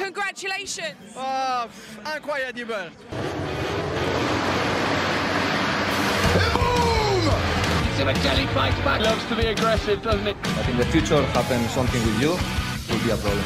Congratulations. Oh, incroyable. Back. Loves to be aggressive, doesn't it? But in the future, happen something with you, will be a problem.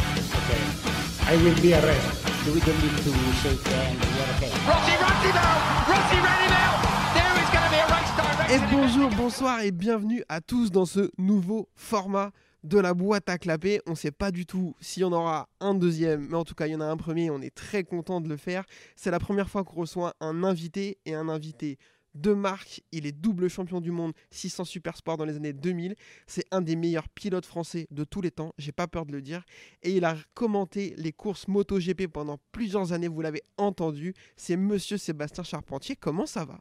I will be arrested. We don't need to shake hands. We are okay. Rossi runs him out. Rossi ran him out. There is going to be a race direction. Et bonjour, bonsoir et bienvenue à tous dans ce nouveau format de la boîte à clapper. On ne sait pas du tout s'il y en aura un deuxième, mais en tout cas, il y en a un premier. On est très content de le faire. C'est la première fois qu'on reçoit un invité et un invité de marque. Il est double champion du monde 600 Super Sport dans les années 2000. C'est un des meilleurs pilotes français de tous les temps, j'ai pas peur de le dire. Et il a commenté les courses MotoGP pendant plusieurs années, vous l'avez entendu. C'est monsieur Sébastien Charpentier. Comment ça va?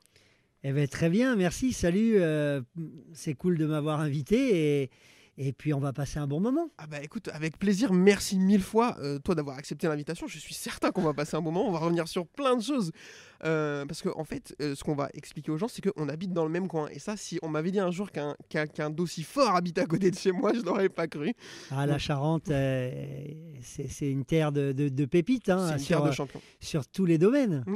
Eh bien, très bien, merci, salut. euh, c'est cool de m'avoir invité et puis on va passer un bon moment. Ah bah écoute, avec plaisir, merci mille fois euh, toi d'avoir accepté l'invitation. Je suis certain qu'on va passer un bon moment, on va revenir sur plein de choses. Euh, parce qu'en en fait, euh, ce qu'on va expliquer aux gens, c'est qu'on habite dans le même coin. Et ça, si on m'avait dit un jour qu'un qu'un qu'un d'aussi fort habite à côté de chez moi, je n'aurais pas cru. Ah, la Charente, c'est une terre de, de- de pépites hein, c'est une sur, terre de champion. sur tous les domaines.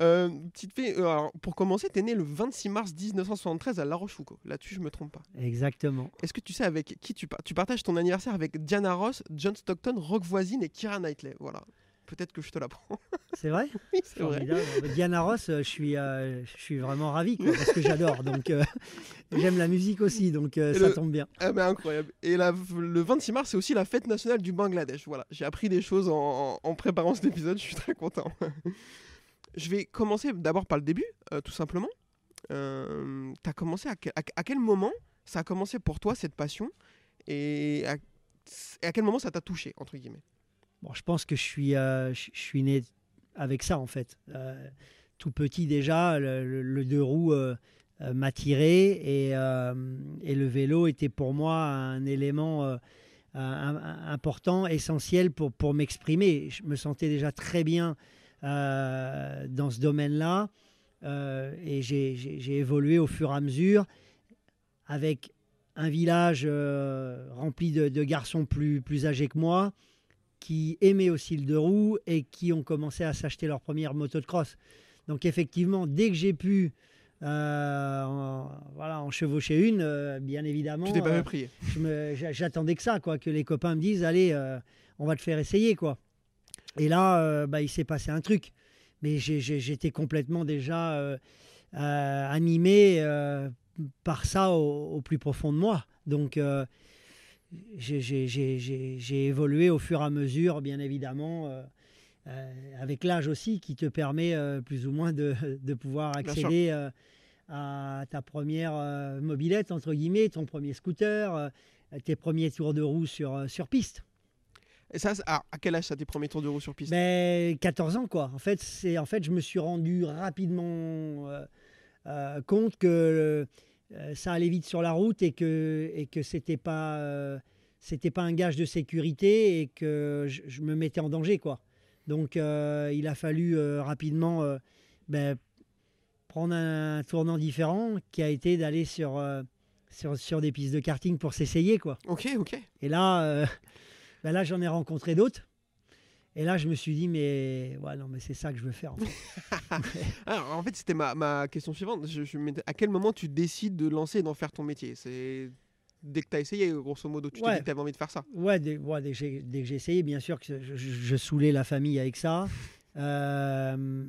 Euh, petite fille, euh, alors, pour commencer, t'es né le 26 mars 1973 à La Rochefoucauld. Là-dessus, je me trompe pas. Exactement. Est-ce que tu sais avec qui tu, par- tu partages ton anniversaire avec Diana Ross, John Stockton, Rock Voisine et Kira Knightley? Voilà. Peut-être que je te l'apprends. C'est vrai? Oui, c'est vrai. Formidable. Diana Ross, euh, je suis, euh, je suis vraiment ravi quoi, parce que j'adore. Donc, euh, j'aime la musique aussi, donc euh, ça le- tombe bien. Ah bah incroyable. Et la- le 26 mars, c'est aussi la fête nationale du Bangladesh. Voilà, j'ai appris des choses en préparant cet épisode, je suis très content. je vais commencer d'abord par le début, euh, tout simplement. Euh, commencé à, quel- moment ça a commencé pour toi cette passion et à, quel moment ça t'a touché entre guillemets? Bon, je pense que je suis, euh, je, suis né avec ça en fait. Euh, tout petit déjà, le, deux roues euh, m'a tiré et, et le vélo était pour moi un élément important, essentiel pour, pour m'exprimer. Je me sentais déjà très bien euh, dans ce domaine-là euh, et j'ai- évolué au fur et à mesure avec un village euh, rempli de, de garçons plus, plus âgés que moi qui aimaient aussi le deux roues et qui ont commencé à s'acheter leur première moto de cross. Donc effectivement, dès que j'ai pu euh, en, voilà, en chevaucher une, euh, bien évidemment, Tu t'es pas euh, j'attendais que ça, quoi, que les copains me disent, allez, on va te faire essayer, quoi. Et là, euh, bah, il s'est passé un truc. Mais j'étais complètement déjà euh, euh, animé par ça au, au plus profond de moi. Donc, j'ai- évolué au fur et à mesure, bien évidemment, avec l'âge aussi, qui te permet plus ou moins de, de pouvoir accéder à ta première mobilette, entre guillemets, ton premier scooter, tes premiers tours de roue sur, sur piste. Et ça, à quel âge ça tes premiers tours de roue sur piste? Mais 14 ans, quoi. En fait, c'est, en fait je me suis rendu rapidement euh, euh, compte que euh, ça allait vite sur la route et que, et que c'était pas, c'était pas un gage de sécurité et que je, je me mettais en danger, quoi. Donc, il a fallu rapidement ben, prendre un tournant différent qui a été d'aller sur, sur, sur des pistes de karting pour s'essayer, quoi. Ok, ok. Et là, euh, ben là j'en ai rencontré d'autres. Et là, je me suis dit, mais ouais, non, mais c'est ça que je veux faire. En fait. Alors, en fait, c'était ma, ma question suivante. Je, à quel moment tu décides de lancer et d'en faire ton métier? C'est dès que tu as essayé, grosso modo, tu t'es dit que tu avais envie de faire ça. ouais, dès, ouais, dès que j'ai- essayé, bien sûr que je saoulais la famille avec ça. Euh,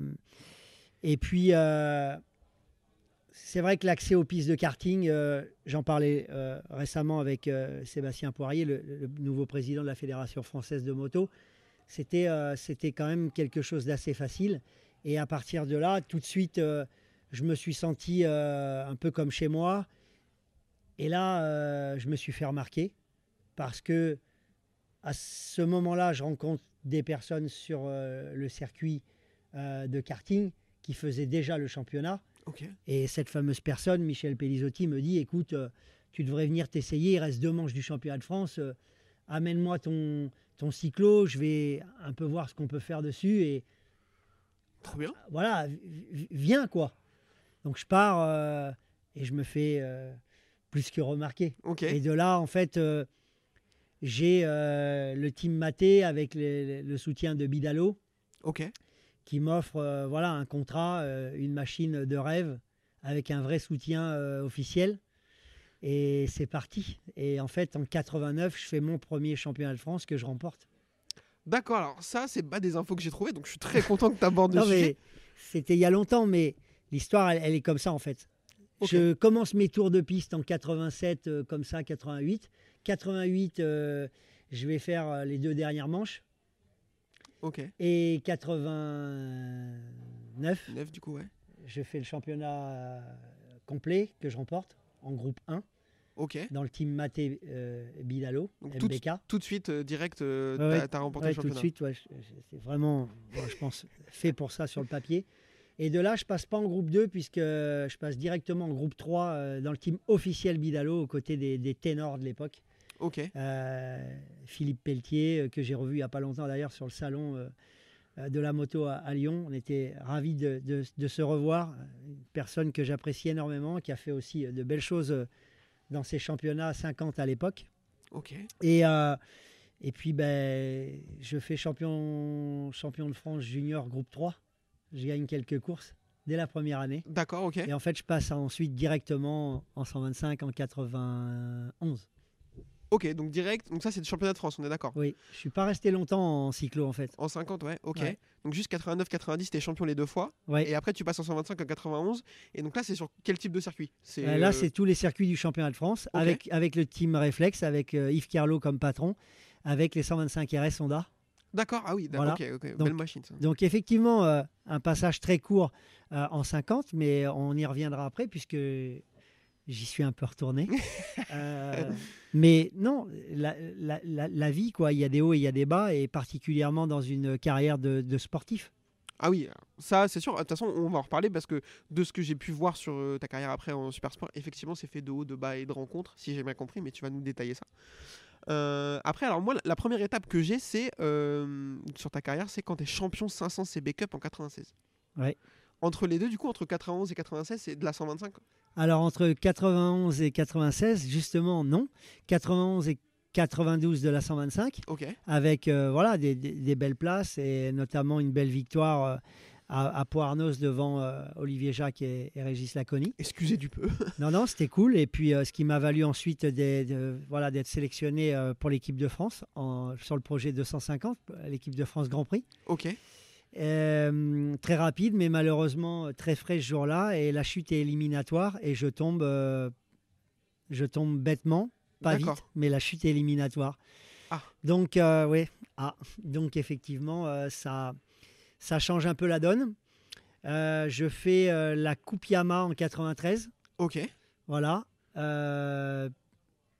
et puis, euh, c'est vrai que l'accès aux pistes de karting, euh, j'en parlais euh, récemment avec euh, Sébastien Poirier, le, le nouveau président de la Fédération française de moto. C'était c'était quand même quelque chose d'assez facile. Et à partir de là, tout de suite, je me suis senti un peu comme chez moi. Et là, je me suis fait remarquer parce que à ce moment-là, je rencontre des personnes sur le circuit de karting qui faisaient déjà le championnat. Et cette fameuse personne, Michel Pellizotti, me dit écoute, euh, tu devrais venir t'essayer, il reste deux manches du championnat de France, euh, amène-moi ton, ton cyclo, je vais un peu voir ce qu'on peut faire dessus. Et Trop bien. voilà, vi- vi- viens quoi. Donc je pars euh, et je me fais plus que remarquer. Et de là, en fait, j'ai le team Maté avec les- le soutien de Bidalo Ok. Qui m'offre euh, voilà, un contrat, euh, une machine de rêve avec un vrai soutien euh, officiel. Et c'est parti. Et en fait, en 89, je fais mon premier championnat de France que je remporte. D'accord, alors ça, c'est pas des infos que j'ai trouvées, donc je suis très content que tu abordes le sujet. c'était il y a longtemps, mais l'histoire, elle, elle est comme ça en fait. Je commence mes tours de piste en 87, euh, comme ça, 88. 88, euh, je vais faire les deux dernières manches. Ok. Et 89, 9 du coup, ouais. je fais le championnat euh, complet que je remporte en groupe 1 Ok. dans le team Maté euh, Bidalo, Donc tout, MBK. tout de suite, euh, direct, euh, Ouais, t'as- t'as remporté Ouais, le tout de championnat. suite, ouais, je- je- c'est vraiment, je pense, fait pour ça sur le papier. Et de là, je passe pas en groupe 2 puisque je passe directement en groupe 3 euh, dans le team officiel Bidalo aux côtés des, des ténors de l'époque. Ok. Euh, Philippe Pelletier, euh, que j'ai revu il n'y a pas longtemps d'ailleurs sur le salon euh, de la moto à, à Lyon. On était ravis de, de- de se revoir. Une personne que j'apprécie énormément, qui a fait aussi de belles choses dans ses championnats 50 à l'époque. Ok. Et, euh, et puis, ben, je fais champion, champion de France junior groupe 3. Je gagne quelques courses dès la première année. D'accord, ok. Et en fait, je passe ensuite directement en 125 en 91. Ok, donc direct, donc ça c'est le championnat de France, on est d'accord. Oui, je suis pas resté longtemps en cyclo en fait. En 50, ouais, ok. Ouais. Donc juste 89-90, t'es champion les deux fois. Ouais. Et après, tu passes en 125 en 91. Et donc là, c'est sur quel type de circuit? Euh, là, euh, c'est tous les circuits du championnat de France avec, avec le team Reflex, avec euh, Yves Carlo comme patron, avec les 125 RS Honda. D'accord, ah oui, d'accord, Voilà. ok, ok. Donc- Belle machine ça. Donc effectivement, euh, un passage très court en 50, mais on y reviendra après puisque j'y suis un peu retourné. Euh, mais non, la, la- la- la vie, quoi, il y a des hauts et il y a des bas, et particulièrement dans une carrière de, de sportif. Ah oui, ça c'est sûr. De toute façon, on va en reparler parce que de ce que j'ai pu voir sur euh, ta carrière après en super sport, effectivement, c'est fait de haut, de bas et de rencontres, si j'ai bien compris, mais tu vas nous détailler ça. Euh, après, alors moi, la- la première étape que j'ai, c'est euh, sur ta carrière, c'est quand tu es champion 500 CB Cup en 96. Ouais. Entre les deux, du coup, entre 91 et 96, c'est de la 125. Alors entre 91 et 96, justement, non. 91 et 92 de la 125, Ok. avec euh, voilà, des, des- des belles places et notamment une belle victoire euh, à, à Pau-Arnos devant euh, Olivier Jacques et, et Régis Laconi. Excusez du peu. Non, non, c'était cool. Et puis, euh, ce qui m'a valu ensuite des- de- voilà, d'être sélectionné euh, pour l'équipe de France en- sur le projet 250, l'équipe de France Grand Prix. ok. Euh, très rapide, mais malheureusement euh, très frais ce jour-là. Et la chute est éliminatoire et je tombe, euh, je tombe bêtement, pas vite, mais la chute est éliminatoire. Ah. Donc, euh, ouais, ah, donc effectivement, ça, ça change un peu la donne. Je fais la Coupe Yama en 93. Ok. Voilà.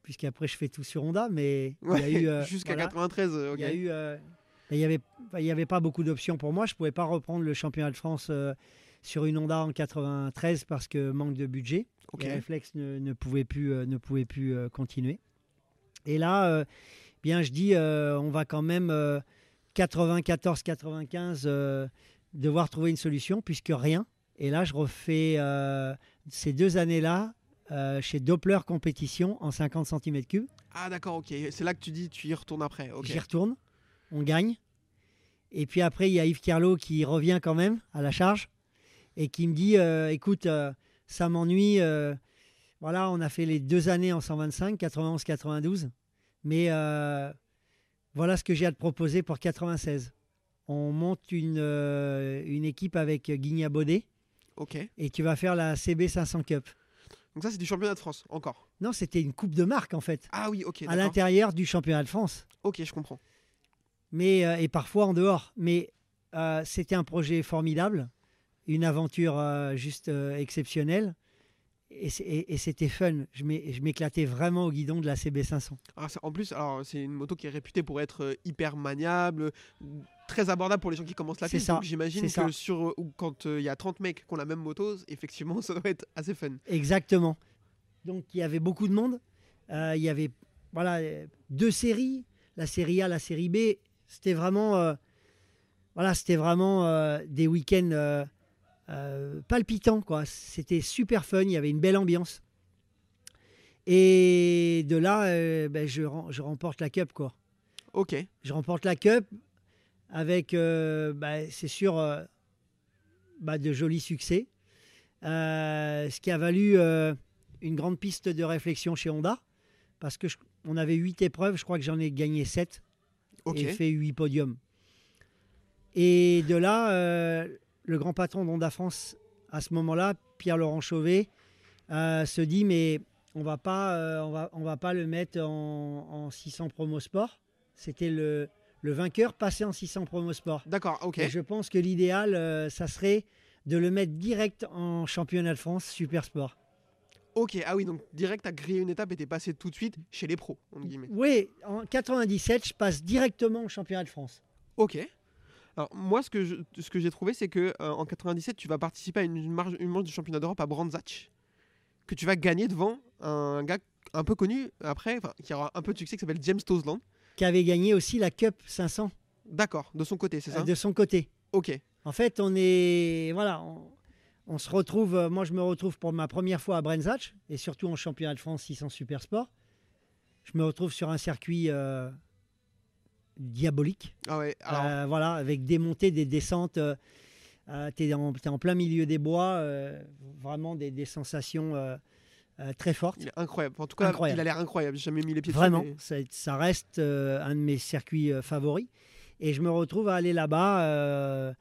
Puisqu'après, je fais tout sur Honda, mais il y a Ouais, eu. euh, Jusqu'à voilà. 93, euh, ok. Il y a eu. euh, il y avait, y avait pas beaucoup d'options pour moi. Je pouvais pas reprendre le championnat de France euh, sur une Honda en 93 parce que manque de budget. Ok. Les réflexes ne, ne pouvaient plus, euh, ne pouvaient plus euh, continuer. Et là, bien, je dis, on va quand même 94-95 euh, devoir trouver une solution puisque rien. Et là, je refais ces deux années-là euh, chez Doppler Compétition en 50 cm3. Ah d'accord, ok. C'est là que tu dis tu y retournes après. J'y retourne, on gagne. Et puis après, il y a Yves Carlo qui revient quand même à la charge et qui me dit euh, écoute, euh, ça m'ennuie. euh, voilà, on a fait les deux années en 125, 91-92. Mais euh, voilà ce que j'ai à te proposer pour 96. On monte une, une équipe avec Guigna Baudet Ok. et tu vas faire la CB 500 Cup. Donc ça c'est du championnat de France encore. Non, c'était une coupe de marque en fait, Ah oui, ok. à l'intérieur du championnat de France. Ok, je comprends. Mais euh, et parfois en dehors. Mais euh, c'était un projet formidable, une aventure euh, juste exceptionnelle. Et, c'est- et- et c'était fun. Je m'é- je m'éclatais vraiment au guidon de la CB500. Alors, c'est- en plus, c'est une moto qui est réputée pour être hyper maniable, très abordable pour les gens qui commencent la C'est piste. j'imagine que ça. sur ou quand il y a 30 mecs qui ont la même moto, effectivement, ça doit être assez fun. Exactement. Donc il y avait beaucoup de monde. Euh, il y avait voilà deux séries, la série A, la série B. C'était vraiment euh, voilà, c'était vraiment euh, des week-ends euh, palpitants quoi. C'était super fun. Il y avait une belle ambiance. Et de là, ben, je, rem- je remporte la Cup. Quoi. Ok. Je remporte la Cup avec, bah, c'est sûr, bah, de jolis succès. Ce qui a valu une grande piste de réflexion chez Honda. Parce que je- on avait huit épreuves, je crois que j'en ai gagné sept Ok. et fait huit podiums. Et de là, euh, le grand patron d'Honda France, à ce moment-là, Pierre-Laurent Chauvet, euh, se dit mais on va pas, euh, on va, on va pas le mettre en, en 600 promo sport. C'était le, le vainqueur passé en 600 promo sport. D'accord, ok. Et je pense que l'idéal, ça serait de le mettre direct en championnat de France Super Sport. Ok, ah oui, donc direct, t'as grillé une étape et t'es passé tout de suite chez les pros, entre guillemets. Oui, en 97, je passe directement au championnat de France. Ok. Alors moi, ce que je- ce que j'ai trouvé, c'est que euh, en 97, tu vas participer à une, une marge, une manche du championnat d'Europe à Brands Hatch, que tu vas gagner devant un gars un peu connu après, qui aura un peu de succès, qui s'appelle James Tosland. qui avait gagné aussi la Cup 500 D'accord, de son côté, c'est ça? euh, de son côté. Ok. En fait, on est voilà, on, on se retrouve. euh, Moi, je me retrouve pour ma première fois à Brands Hatch et surtout en championnat de France 600 Super Sport. Je me retrouve sur un circuit euh, diabolique. Ah ouais. Alors, Euh, voilà, avec des montées, des descentes. euh, tu es, en plein milieu des bois, vraiment des, des sensations très fortes. il est incroyable. En tout cas, Incroyable. il a l'air incroyable. J'ai jamais mis les pieds dessus, Vraiment, mais- ça, ça reste un de mes circuits favoris. Et je me retrouve à aller là-bas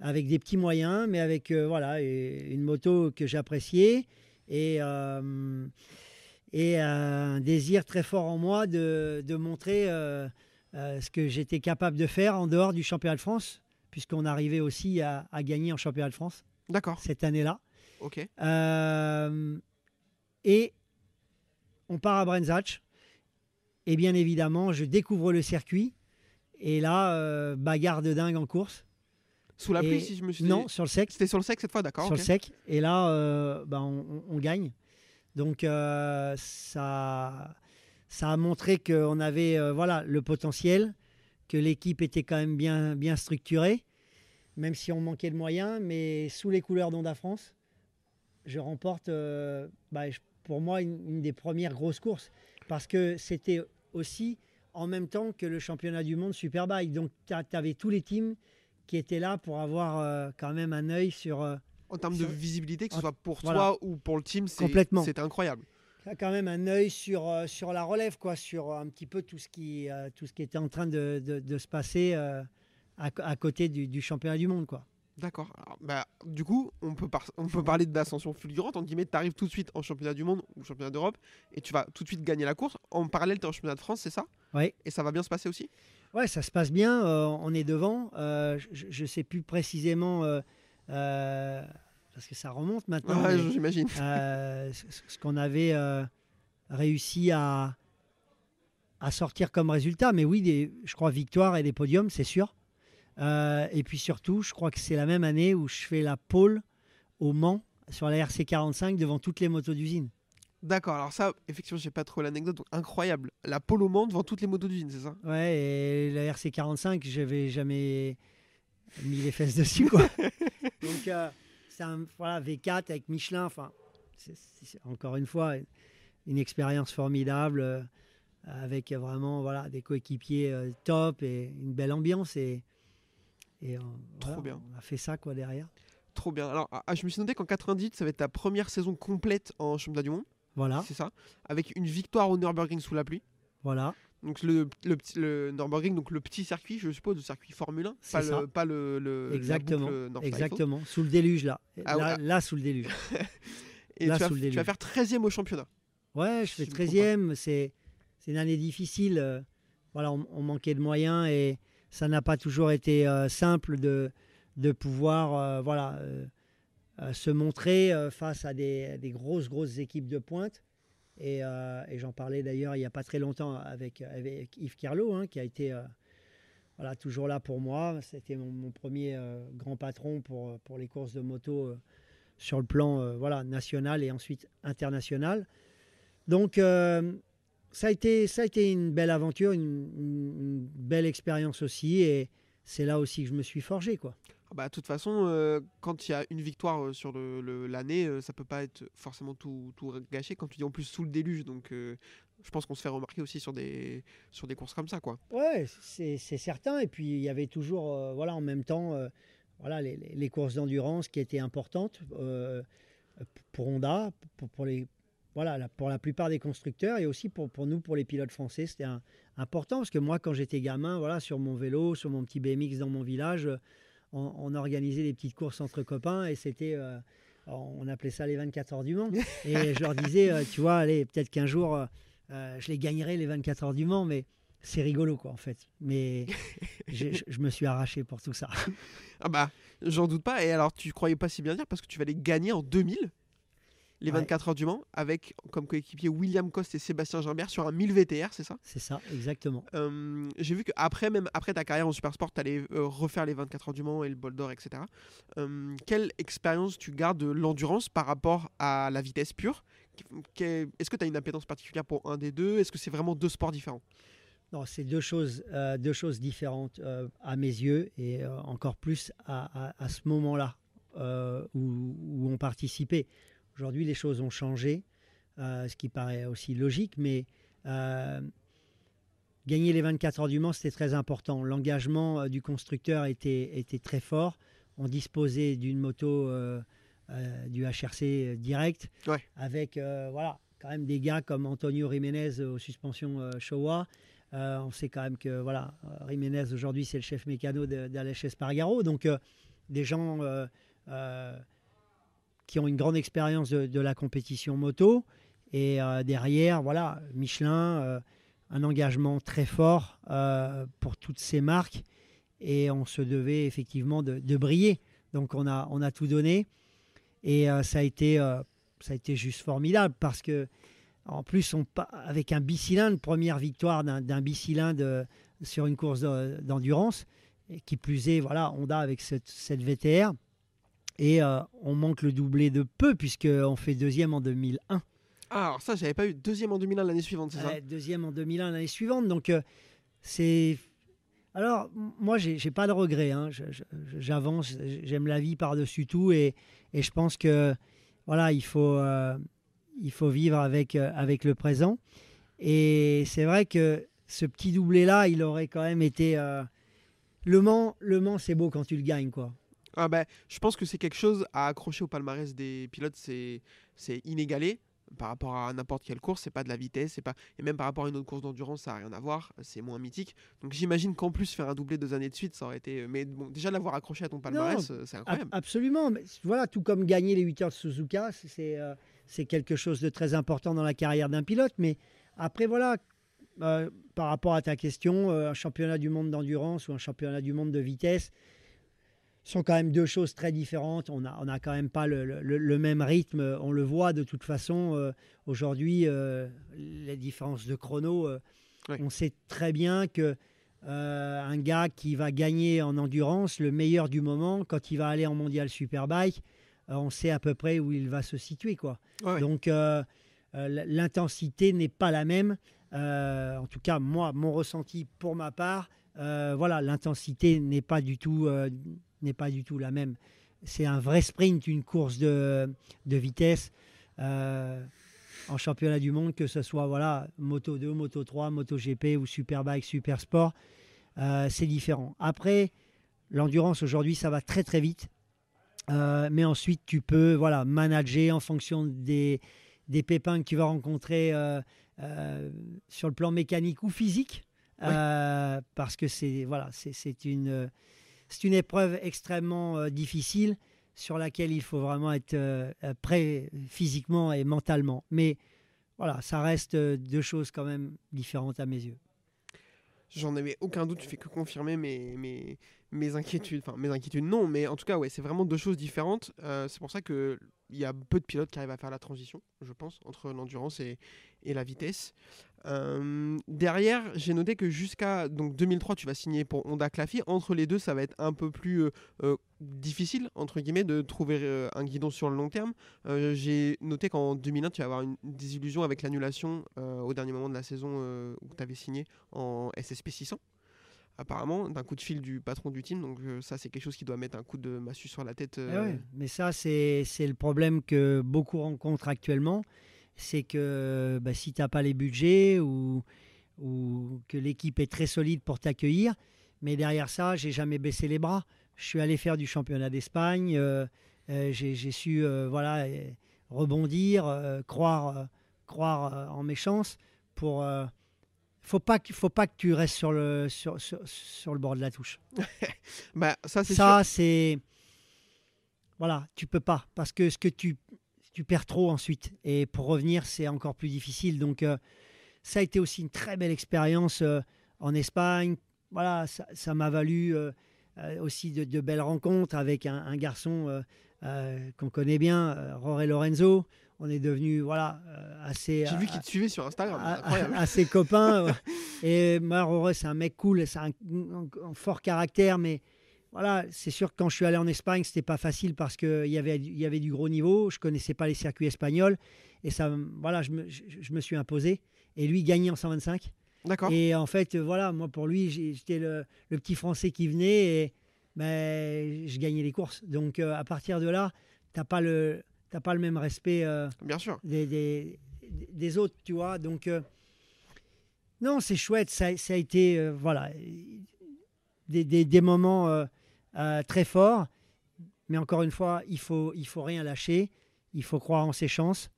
avec des petits moyens, mais avec euh, voilà, une moto que j'appréciais et, euh, et un désir très fort en moi de, de montrer euh, ce que j'étais capable de faire en dehors du championnat de France, puisqu'on arrivait aussi à, à gagner en championnat de France D'accord. cette année-là. Ok. Et on part à Brands Hatch. Et bien évidemment, je découvre le circuit. Et là, bagarre de dingue en course. Sous la pluie, si je me suis dit. Non, sur le sec. C'était sur le sec cette fois, d'accord. Sur le sec. Et là, euh, bah, on, gagne. Donc, euh, ça, ça a montré qu'on avait euh, voilà, le potentiel, que l'équipe était quand même bien, bien structurée, même si on manquait de moyens. Mais sous les couleurs d'Onda France, je remporte, bah, je- pour moi, une, une des premières grosses courses. Parce que c'était aussi en même temps que le championnat du monde Superbike. Donc, tu avais tous les teams qui étaient là pour avoir euh, quand même un œil sur. euh, En termes de visibilité, que ce en- soit pour voilà. toi ou pour le team, c'est- incroyable. T'as quand même un œil sur, euh, sur la relève, quoi, sur un petit peu tout ce qui, tout ce qui était en train de, de- de se passer à, à côté du, du championnat du monde. Quoi. D'accord. Bah, du coup, on peut, on peut parler d'ascension fulgurante. En guillemets, tu arrives tout de suite en championnat du monde ou championnat d'Europe et tu vas tout de suite gagner la course. En parallèle, tu es en championnat de France, c'est ça? Oui. Et ça va bien se passer aussi? Ouais, ça se passe bien, euh, on est devant. euh, je ne sais plus précisément, euh, parce que ça remonte maintenant, Ouais, mais, J'imagine. ce, ce qu'on avait réussi à, à sortir comme résultat. Mais oui, des, je crois victoire et des podiums, c'est sûr. Et puis surtout, je crois que c'est la même année où je fais la pole au Mans sur la RC45 devant toutes les motos d'usine. D'accord. Alors, ça, effectivement, j'ai pas trop l'anecdote. donc Incroyable. La pole Mans devant toutes les motos d'usine, c'est ça? Ouais, et la RC45, j'avais jamais mis les fesses dessus, quoi. Donc, euh, c'est un voilà, V4 avec Michelin. Enfin, encore une fois une expérience formidable euh, avec vraiment voilà, des coéquipiers euh, top et une belle ambiance. Et, et Trop voilà, bien. On a fait ça, quoi, derrière. Trop bien. Alors, ah, je me suis noté qu'en 98, ça va être ta première saison complète en championnat du monde. Voilà, C'est ça Avec une victoire au Nürburgring sous la pluie. voilà. Donc le, le, petit- le Nürburgring, donc le petit circuit, je suppose, le circuit Formule 1, C'est pas, ça. le, pas le, Exactement, boucle. Exactement. Sous le déluge, là. Ah là, ouais. là, sous le déluge. Et Là, tu, vas, sous le tu vas déluge. faire 13e au championnat. Ouais, je fais Si je me trompe 13e. C'est, c'est une année difficile. euh, Voilà, on, on manquait de moyens et ça n'a pas toujours été euh, simple de, de pouvoir euh, voilà, euh, se montrer euh, face à des, grosses, grosses équipes de pointe. Et, euh, j'en parlais d'ailleurs il n'y a pas très longtemps avec, avec Yves Carlo, hein, qui a été euh, voilà, toujours là pour moi. C'était mon, premier euh, grand patron pour, pour les courses de moto euh, sur le plan euh, voilà, national et ensuite international. Donc, euh, ça, a été, ça a été une belle aventure, une, une- une belle expérience aussi. Et c'est là aussi que je me suis forgé. Quoi. Ah Bah, de toute façon, euh, quand il y a une victoire euh, sur le- le- l'année, euh, ça peut pas être forcément tout, tout gâché. Quand tu dis en plus sous le déluge, donc je pense qu'on se fait remarquer aussi sur des, sur des courses comme ça. quoi. Ouais, c'est certain. Et puis il y avait toujours, voilà, en même temps, voilà, les, courses d'endurance qui étaient importantes pour Honda, pour, les, voilà, pour la plupart des constructeurs et aussi pour, pour nous, pour les pilotes français, c'était important parce que moi, quand j'étais gamin, voilà, sur mon vélo, sur mon petit BMX dans mon village, on, on organisait des petites courses entre copains et c'était, euh, on appelait ça les 24 heures du Mans. Et je leur disais, euh, tu vois, allez, peut-être qu'un jour, euh, je les gagnerai les 24 heures du Mans, mais c'est rigolo, quoi, en fait. Mais je, je me suis arraché pour tout ça. Ah bah, j'en doute pas. Et alors, tu croyais pas si bien dire parce que tu vas les gagner en 2000, les Ouais. 24 heures du Mans, avec comme coéquipier William Coste et Sébastien Gimbert sur un 1000 VTR, c'est ça? C'est ça, exactement. Euh, J'ai vu qu'après, même après ta carrière en Supersport, tu allais refaire les 24 heures du Mans et le bol d'or, etc. Euh, quelle expérience tu gardes de l'endurance par rapport à la vitesse pure? Est-ce que tu as une appétence particulière pour un des deux? Est-ce que c'est vraiment deux sports différents? Non, c'est deux choses, euh, deux choses différentes euh, à mes yeux et euh, encore plus à, à- à ce moment-là euh, où, où on participait. Aujourd'hui, les choses ont changé, euh, ce qui paraît aussi logique, mais euh, gagner les 24 heures du Mans, c'était très important. L'engagement euh, du constructeur était, était très fort. On disposait d'une moto euh, du HRC direct Ouais. avec voilà, quand même des gars comme Antonio Jiménez aux suspensions Showa. On sait quand même que voilà, Jiménez aujourd'hui c'est le chef mécano de- d'Aleix Espargaro. Donc des gens qui ont une grande expérience de, la compétition moto. Et euh, derrière, voilà, Michelin, euh, un engagement très fort euh, pour toutes ces marques. Et on se devait effectivement de, briller. Donc on a, on a tout donné. Et ça, a été, ça a été juste formidable parce que, en plus, on, avec un bicylindre, première victoire d'un bicylindre sur une course de- d'endurance, et qui plus est, voilà, Honda avec cette, cette VTR. Et euh, on manque le doublé de peu puisqu'on fait deuxième en 2001. Ah, alors ça, j'avais pas eu deuxième en 2001 l'année suivante, c'est ça? Ouais, deuxième en 2001 l'année suivante. Donc, euh, c'est. Alors, moi, j'ai j'ai pas de regrets. hein. J'avance, j'aime la vie par-dessus tout. Et, et je pense que, voilà, il faut, euh, il faut vivre avec, euh, avec le présent. Et c'est vrai que ce petit doublé-là, il aurait quand même été. euh, Le Mans, le Mans c'est beau quand tu le gagnes, quoi. Ah bah, je pense que c'est quelque chose à accrocher au palmarès des pilotes, c'est inégalé par rapport à n'importe quelle course, c'est pas de la vitesse, c'est pas et même par rapport à une autre course d'endurance, ça a rien à voir, c'est moins mythique. Donc j'imagine qu'en plus faire un doublé deux années de suite, ça aurait été mais bon, déjà l'avoir accroché à ton palmarès, euh, c'est Ab- incroyable. Absolument. Mais voilà, tout comme gagner les 8 heures de Suzuka, c'est euh, c'est quelque chose de très important dans la carrière d'un pilote. Mais après, voilà, euh, par rapport à ta question, euh, un championnat du monde d'endurance ou un championnat du monde de vitesse sont quand même deux choses très différentes. On n'a on a quand même pas le, le- le même rythme. On le voit de toute façon. euh, Aujourd'hui, euh, les différences de chrono, euh, on sait très bien que un gars qui va gagner en endurance, le meilleur du moment, quand il va aller en mondial superbike, on sait à peu près où il va se situer. Quoi. Ouais. Donc l'intensité n'est pas la même. En tout cas, moi, mon ressenti pour ma part, voilà, l'intensité n'est pas du tout n'est pas du tout la même. C'est un vrai sprint, une course de, de vitesse. euh, en championnat du monde, que ce soit voilà, Moto 2, Moto 3, Moto GP ou Superbike, Super Sport, euh, c'est différent. Après, l'endurance aujourd'hui, ça va très très vite. Euh, mais ensuite, tu peux voilà, manager en fonction des, des pépins que tu vas rencontrer euh, sur le plan mécanique ou physique. Parce que c'est voilà, c'est c'est une, c'est une épreuve extrêmement euh, difficile sur laquelle il faut vraiment être euh, euh, prêt physiquement et mentalement. Mais voilà, ça reste deux choses quand même différentes à mes yeux. J'en avais aucun doute, tu fais que confirmer mes, mes, inquiétudes. Enfin, mes inquiétudes, non, mais en tout cas, ouais, c'est vraiment deux choses différentes. C'est pour ça qu'il y a peu de pilotes qui arrivent à faire la transition, je pense, entre l'endurance et, et la vitesse. Euh, derrière, j'ai noté que jusqu'à donc 2003, tu vas signer pour Honda Claffy. Entre les deux, ça va être un peu plus euh, euh, difficile, entre guillemets, de trouver un guidon sur le long terme. J'ai noté qu'en 2001, tu vas avoir une désillusion avec l'annulation au dernier moment de la saison où tu avais signé en SSP 600. apparemment, d'un coup de fil du patron du team. Donc ça, c'est quelque chose qui doit mettre un coup de massue sur la tête. Eh mais ça, c'est le problème que beaucoup rencontrent actuellement. C'est que bah, si tu n'as pas les budgets ou, ou que l'équipe est très solide pour t'accueillir, mais derrière ça, j'ai jamais baissé les bras. Je suis allé faire du championnat d'Espagne. euh, euh, j'ai su euh, voilà, rebondir, croire, croire en mes chances. Pour, faut pas que, faut pas que tu restes sur le, sur, sur, sur le bord de la touche. Bah, ça, c'est. Ça, c'est. Voilà, tu peux pas. Parce que ce que tu, tu perds trop ensuite. Et pour revenir, c'est encore plus difficile. Donc, euh, ça a été aussi une très belle expérience euh, en Espagne. Voilà, ça m'a valu euh, aussi de, de belles rencontres avec un, un garçon qu'on connaît bien, Roré Lorenzo. On est devenu voilà, assez. J'ai vu qu'il te suivait sur Instagram. ses copains. Et Marore, c'est un mec cool, c'est un, un- un fort caractère, mais voilà, c'est sûr que quand je suis allé en Espagne, c'était pas facile parce qu'il y avait, y avait du gros niveau, je connaissais pas les circuits espagnols, et ça, voilà, je me, je, je me suis imposé. Et lui gagnait en 125. D'accord. Et en fait, voilà, moi pour lui, j'étais le, le petit Français qui venait et ben, je gagnais les courses. Donc euh, à partir de là, t'as pas le, t'as pas le même respect. euh, Bien sûr. des, des, des autres, tu vois. Donc, euh, non, c'est chouette. Ça, ça a été, voilà, des, des- des moments euh, très forts. Mais encore une fois, il faut, il faut rien lâcher. Il faut croire en ses chances.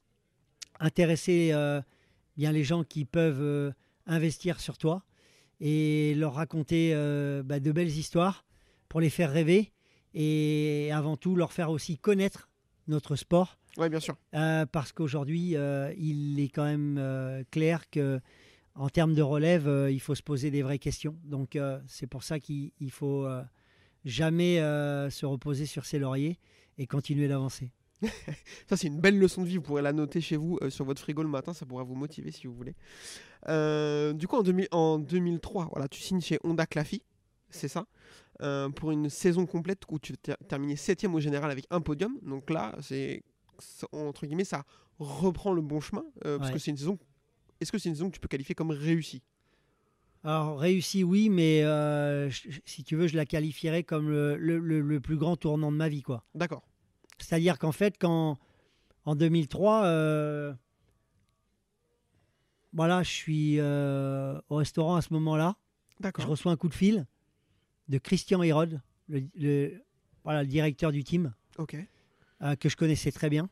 Intéresser euh, bien les gens qui peuvent euh, investir sur toi et leur raconter bah, de belles histoires pour les faire rêver et avant tout leur faire aussi connaître notre sport. Ouais, bien sûr. Parce qu'aujourd'hui, il est quand même clair que en termes de relève, euh, il faut se poser des vraies questions. Donc, euh, c'est pour ça qu'il il faut euh, jamais euh, se reposer sur ses lauriers et continuer d'avancer. Ça, c'est une belle leçon de vie. Vous pourrez la noter chez vous euh, sur votre frigo le matin. Ça pourra vous motiver si vous voulez. Euh, du coup, en, 2000 en 2003, voilà, tu signes chez Honda Claffy. C'est ça. Euh, pour une saison complète où tu as terminé 7 au général avec un podium. Donc là, c'est ça- entre guillemets, ça reprend le bon chemin. parce Ouais. que c'est une saison. Est-ce que c'est une saison que tu peux qualifier comme réussie? Alors, réussi, oui, mais euh, je- si tu veux, je la qualifierais comme le, le- le- le plus grand tournant de ma vie, quoi. D'accord. C'est-à-dire qu'en fait, quand en 2003, euh, voilà, je suis euh, au restaurant à ce moment-là. Je reçois un coup de fil de Christian Hérode, le, le- voilà, le directeur du team, Ok. euh, que je connaissais très bien.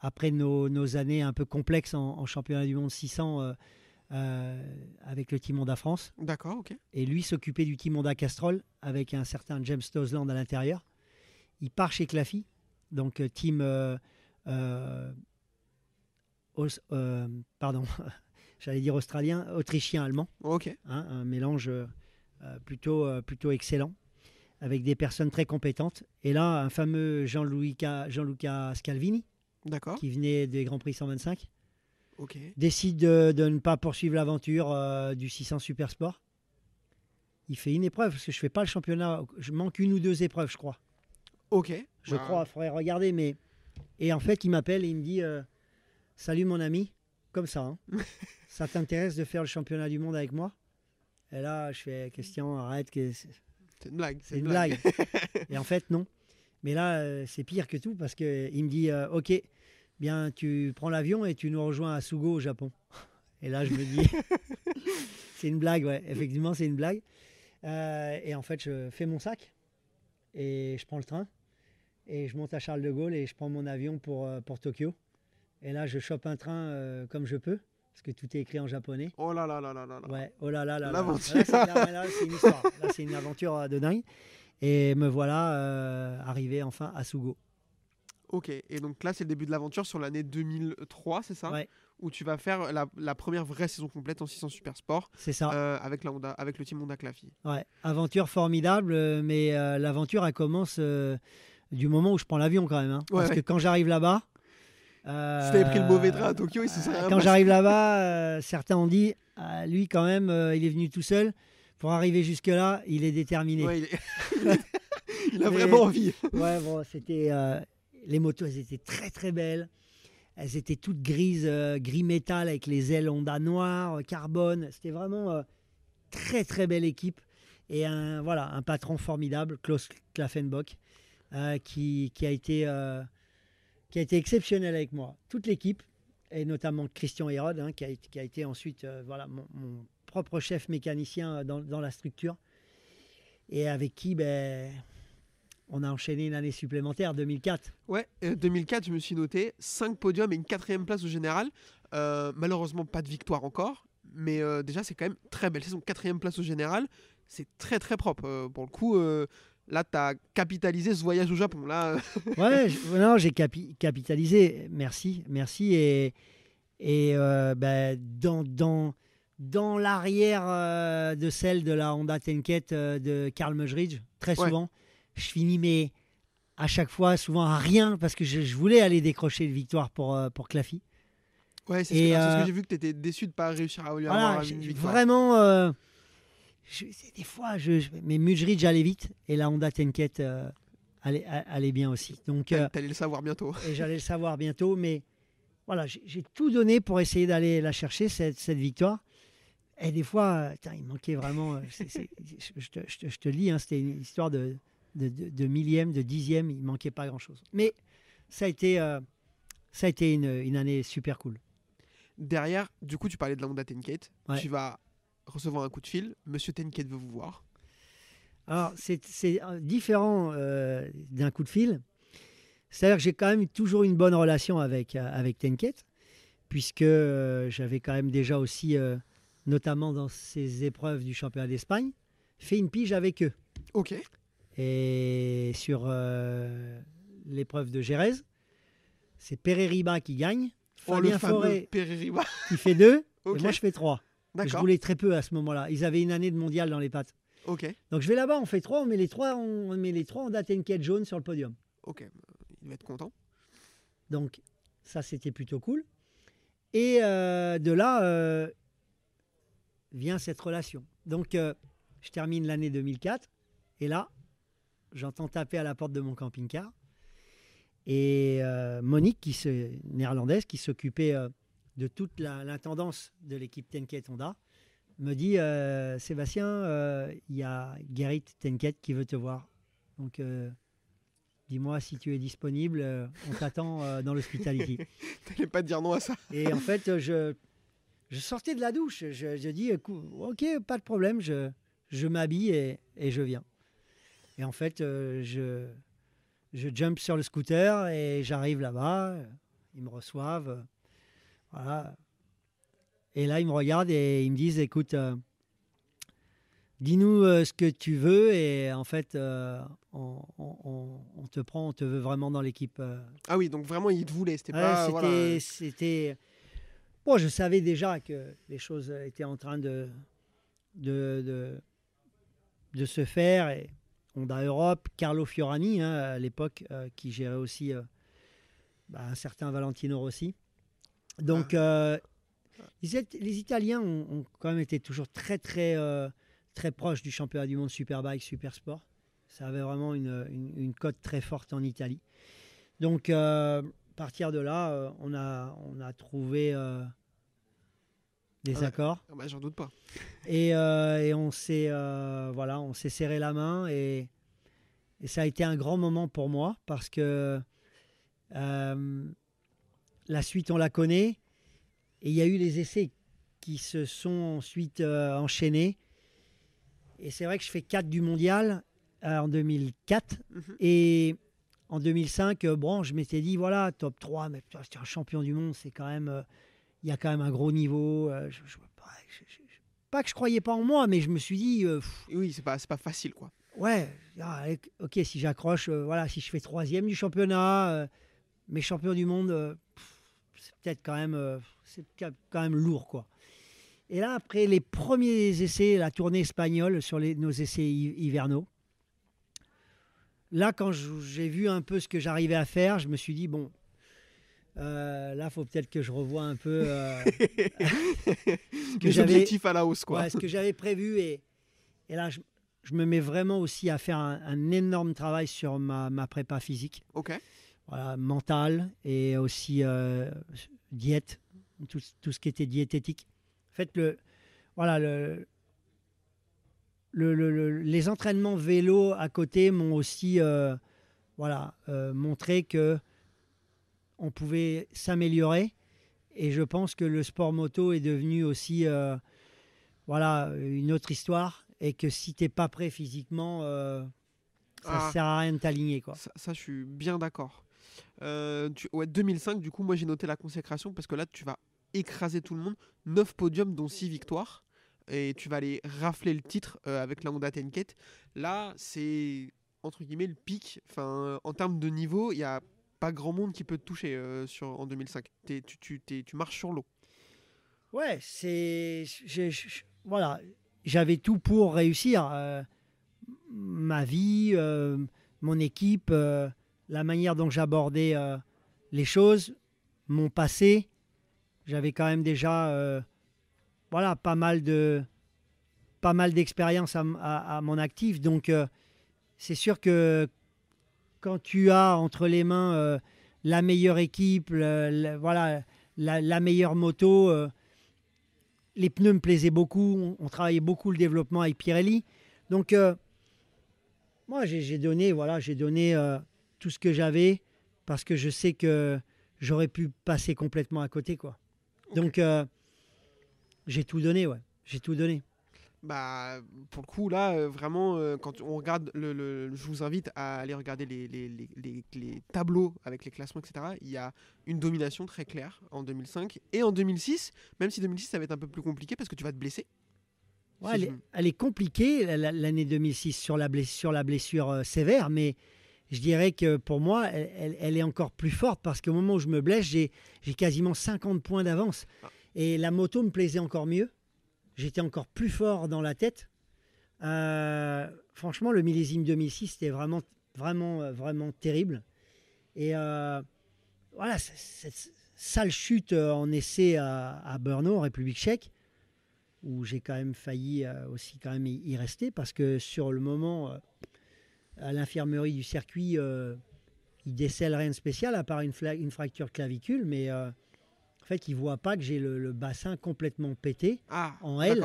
Après nos, nos années un peu complexes en, en championnat du monde 600 euh, euh, avec le team Honda France. D'accord, ok. Et lui s'occupait du team Honda Castrol avec un certain James Tosland à l'intérieur. Il part chez Claffy, donc euh, team. euh, pardon, j'allais dire australien, autrichien-allemand Ok. hein, un mélange plutôt, plutôt excellent, avec des personnes très compétentes. Et là, un fameux Jean-Luca Jean Scalvini, D'accord. qui venait des Grands Prix 125, Décide de, de ne pas poursuivre l'aventure euh, du 600 Super Sport. Il fait une épreuve, parce que je fais pas le championnat, je manque une ou deux épreuves, je crois. Ok. Je Bah, crois, il faudrait regarder, mais... Et en fait, il m'appelle et il me dit, euh, salut mon ami, comme ça, hein. ça t'intéresse de faire le championnat du monde avec moi? Et là, je fais, question, arrête, que c'est- une blague. c'est une blague. et en fait, non. Mais là, euh, c'est pire que tout parce qu'il me dit euh, Ok, bien, tu prends l'avion et tu nous rejoins à Sugo au Japon. Et là, je me dis C'est une blague, ouais. Effectivement, c'est une blague. Euh, et en fait, je fais mon sac et je prends le train et je monte à Charles de Gaulle et je prends mon avion pour, euh, pour Tokyo. Et là, je chope un train euh, comme je peux parce que tout est écrit en japonais. Oh là là là là là là. Ouais, oh là là là. là. L'aventure. Là, c'est là, là, c'est une histoire. Là, c'est une aventure de dingue. Et me voilà euh, arrivé enfin à Sugo. Ok, et donc là, c'est le début de l'aventure sur l'année 2003, c'est ça? Ouais. Où tu vas faire la, la première vraie saison complète en 600 Super Sport C'est ça. euh, avec, la Honda, avec le team Honda Claffy. Ouais. Aventure formidable, euh, mais euh, l'aventure, elle commence euh, du moment où je prends l'avion quand même. hein. Ouais, Parce ouais. que quand j'arrive là-bas. Si t'avais pris le mauvais train à Tokyo, il se serait Quand passé. j'arrive là-bas, certains ont dit ah, lui, quand même, il est venu tout seul. Pour arriver jusque-là, il est déterminé. Ouais, il, est- il a vraiment envie. Ouais, bon, c'était. Les motos, elles étaient très très belles. Elles étaient toutes grises, euh, gris métal avec les ailes Honda noires, euh, carbone. C'était vraiment. euh, très très belle équipe et un, voilà, un patron formidable, Klaus Klaffenbock, qui, a été, exceptionnel avec moi. Toute l'équipe, et notamment Christian Hérode, hein, qui, a, qui a été ensuite voilà, mon, mon propre chef mécanicien dans, dans la structure, et avec qui ben, on a enchaîné une année supplémentaire, 2004. Ouais, euh, 2004, je me suis noté 5 podiums et une quatrième place au général. Euh, malheureusement, pas de victoire encore. Mais euh, déjà, c'est quand même très belle saison. Quatrième place au général, c'est très très propre. Euh, pour le coup, euh, là, tu as capitalisé ce voyage au Japon. Là, euh, Ouais, je- non, j'ai capi- capitalisé. Merci, merci. Et, et euh, ben, dans, dans, dans l'arrière euh, de celle de la Honda Tenket euh, de Karl Meugeridge, très Ouais. Je finis mais à chaque fois, souvent à rien, parce que je, je voulais aller décrocher une victoire pour, euh, pour Claffy. ouais, c'est ce, que- c'est ce que euh, j'ai vu que tu étais déçu de pas réussir à lui Voilà, avoir une victoire. vraiment. euh, je- des fois, je, je- mais Mudgeridge allait vite et la Honda Tenket euh, allait, allait bien aussi. Donc, T'allais le savoir bientôt. et j'allais le savoir bientôt. Mais voilà, j'ai tout donné pour essayer d'aller la chercher, cette, cette victoire. Et des fois, putain, il manquait vraiment. c'est- c'est- je, je te, je te- je te le dis, hein, c'était une histoire de, de, de- de millième, de dixième. Il manquait pas grand-chose. Mais ça a été, euh, ça a été une, une année super cool. Derrière, du coup, tu parlais de la Honda. Ouais. Tu vas recevoir un coup de fil. Monsieur Tenket veut vous voir. Alors, c'est c'est, euh, différent euh, d'un coup de fil. C'est-à-dire que j'ai quand même toujours une bonne relation avec, avec Tenket, puisque euh, j'avais quand même déjà aussi, euh, notamment dans ces épreuves du championnat d'Espagne, fait une pige avec eux. Ok. Et sur euh, l'épreuve de Jerez, c'est Pereira qui gagne, Oh, Fabien Forêt qui fait deux, Ok. et moi je fais trois. Je D'accord. voulais très peu à ce moment-là. Ils avaient une année de mondial dans les pattes. Ok. Donc je vais là-bas, on fait trois, on met les trois, on met les trois en date quête jaune sur le podium. Ok. Il va être content. Donc ça c'était plutôt cool. Et euh, de là euh, vient cette relation. Donc euh, je termine l'année 2004 et là j'entends taper à la porte de mon camping-car et euh, Monique, qui se, néerlandaise, qui s'occupait euh, de toute l'intendance de l'équipe Tenket Honda, me dit euh, Sébastien, il y a Gerrit Tenket qui veut te voir. Donc dis-moi si tu es disponible, on t'attend dans l'hospitality. T'allais pas dire non à ça. Et en fait, je, je sortais de la douche. Je, je dis, ok, pas de problème, je, je m'habille et, et je viens. Et en fait, euh, je, je jump sur le scooter et j'arrive là-bas. Ils me reçoivent. euh, Voilà. Et là, ils me regardent et ils me disent, écoute, euh, dis-nous euh, ce que tu veux. Et en fait, on, on- te prend, on te veut vraiment dans l'équipe. Ah oui, donc vraiment, il te voulait. C'était Ouais, pas. c'était, voilà. Bon, je savais déjà que les choses étaient en train de, de, de, de se faire. Et Honda Europe, Carlo Fiorani, hein, à l'époque, euh, qui gérait aussi euh, bah, un certain Valentino Rossi. Donc, euh, ils étaient- les Italiens ont, ont quand même été toujours très, très, euh, très proches du championnat du monde Superbike, Supersport. Ça avait vraiment une, une, une cote très forte en Italie. Donc, euh, à partir de là, euh, on, a, on a trouvé euh, des Ah ouais. accords ah bah, J'en doute pas. et, euh, et on s'est euh, voilà, on s'est serré la main et, et ça a été un grand moment pour moi parce que euh, la suite on la connaît et il y a eu les essais qui se sont ensuite enchaînés et c'est vrai que je fais 4 du mondial en 2004 Mhm. et en 2005 euh, bon je m'étais dit voilà top 3 mais putain, c'est un champion du monde c'est quand même il y a quand même un gros niveau euh, je, je vois pas je- que je croyais pas en moi, mais je me suis dit, euh, oui, c'est pas, c'est pas facile, quoi. ouais, ah, ok, si j'accroche, euh, voilà, si je fais troisième du championnat, euh, mais champion du monde, c'est peut-être quand même, c'est quand même lourd, quoi. Et là, après les premiers essais, la tournée espagnole sur les, nos essais hi- hivernaux, là, quand j'ai vu un peu ce que j'arrivais à faire, je me suis dit, bon, euh, là, faut peut-être que je revoie un peu euh, ce que objectifs à la hausse, quoi. Ouais, ce que j'avais prévu. Et, et là, je, je me mets vraiment aussi à faire un, un énorme travail sur ma, ma prépa physique, Ok. voilà, mentale et aussi euh, diète, tout, tout ce qui était diététique. En fait, le, voilà, le, le- le- le- les entraînements vélo à côté m'ont aussi euh, voilà, euh, montré que on pouvait s'améliorer. Et je pense que le sport moto est devenu aussi euh, voilà, une autre histoire. Et que si tu n'es pas prêt physiquement, euh, ça Ah. sert à rien de t'aligner. quoi. Ça, ça, je suis bien d'accord. Euh, tu- ouais, 2005, du coup, moi j'ai noté la consécration parce que là, tu vas écraser tout le monde. 9 podiums, dont 6 victoires. Et tu vas aller rafler le titre avec la Honda Tenket. Là, c'est entre guillemets le pic. Enfin, en termes de niveau, il n'y a pas grand monde qui peut te toucher euh, sur, en 2005. T'es- tu, tu, tu marches sur l'eau. Ouais, c'est. Voilà, j'avais tout pour réussir. euh, ma vie, euh, mon équipe, la manière dont j'abordais les choses, mon passé. J'avais quand même déjà voilà, pas mal de pas mal d'expérience à, à- mon actif. Donc, c'est sûr que quand tu as entre les mains euh, la meilleure équipe, le- le- voilà, la, la meilleure moto, euh, les pneus me plaisaient beaucoup. On, on travaillait beaucoup le développement avec Pirelli. Donc, euh, moi, j'ai donné, voilà, j'ai donné tout ce que j'avais parce que je sais que j'aurais pu passer complètement à côté, quoi. Donc, j'ai tout donné, ouais. J'ai tout donné. Bah, pour le coup, là, euh, vraiment, euh, quand on regarde, le, le- je vous invite à aller regarder les, les- les- les- les tableaux avec les classements, etc. Il y a une domination très claire en 2005 et en 2006, même si 2006, ça va être un peu plus compliqué parce que tu vas te blesser. Ouais, Si elle, je est, me- elle est compliquée, la- la- l'année 2006, sur la blessure, sur la blessure euh, sévère, mais je dirais que pour moi, elle, est encore plus forte parce qu'au moment où je me blesse, j'ai j'ai quasiment 50 points d'avance. Ah. Et la moto me plaisait encore mieux. J'étais encore plus fort dans la tête. Euh, franchement, le millésime 2006, c'était vraiment, vraiment, euh, vraiment terrible. Et euh, voilà, cette sale chute en essai à, à Brno, en République tchèque, où j'ai quand même failli aussi quand même y rester parce que sur le moment, à l'infirmerie du circuit, euh, ils décèlent rien de spécial à part une, une fracture clavicule, mais fait, ils voient pas que j'ai le, le bassin complètement pété Ah, en L.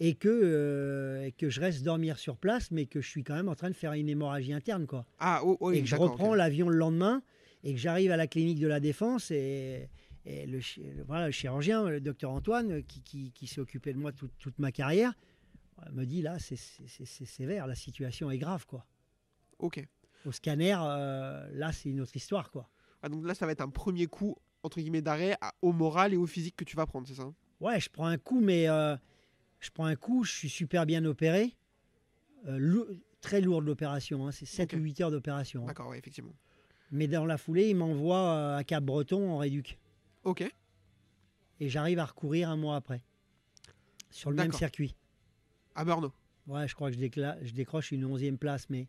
et que, euh, et que je reste dormir sur place, mais que je suis quand même en train de faire une hémorragie interne, quoi Ah, oh, oui, et que je reprends l'avion le lendemain et que j'arrive à la clinique de la Défense et, et le, voilà, le chirurgien, le docteur Antoine, qui, qui- qui s'est occupé de moi toute, toute ma carrière, euh, me dit là, c'est sévère, la situation est grave. quoi. Ok. Au scanner, euh, là, c'est une autre histoire. quoi. Ah, donc là, ça va être un premier coup, entre guillemets, d'arrêt au moral et au physique que tu vas prendre, c'est ça hein? Ouais, je prends un coup, mais euh, je prends un coup, je suis super bien opéré. Euh, lou- très lourde l'opération, hein, c'est 7 Ok. ou 8 heures d'opération. hein. D'accord, ouais, effectivement. Mais dans la foulée, il m'envoie euh, à Cap-Breton en réduc. Ok. et j'arrive à recourir un mois après sur le même circuit. À Brno. Ouais, je crois que je, je décroche une onzième place, mais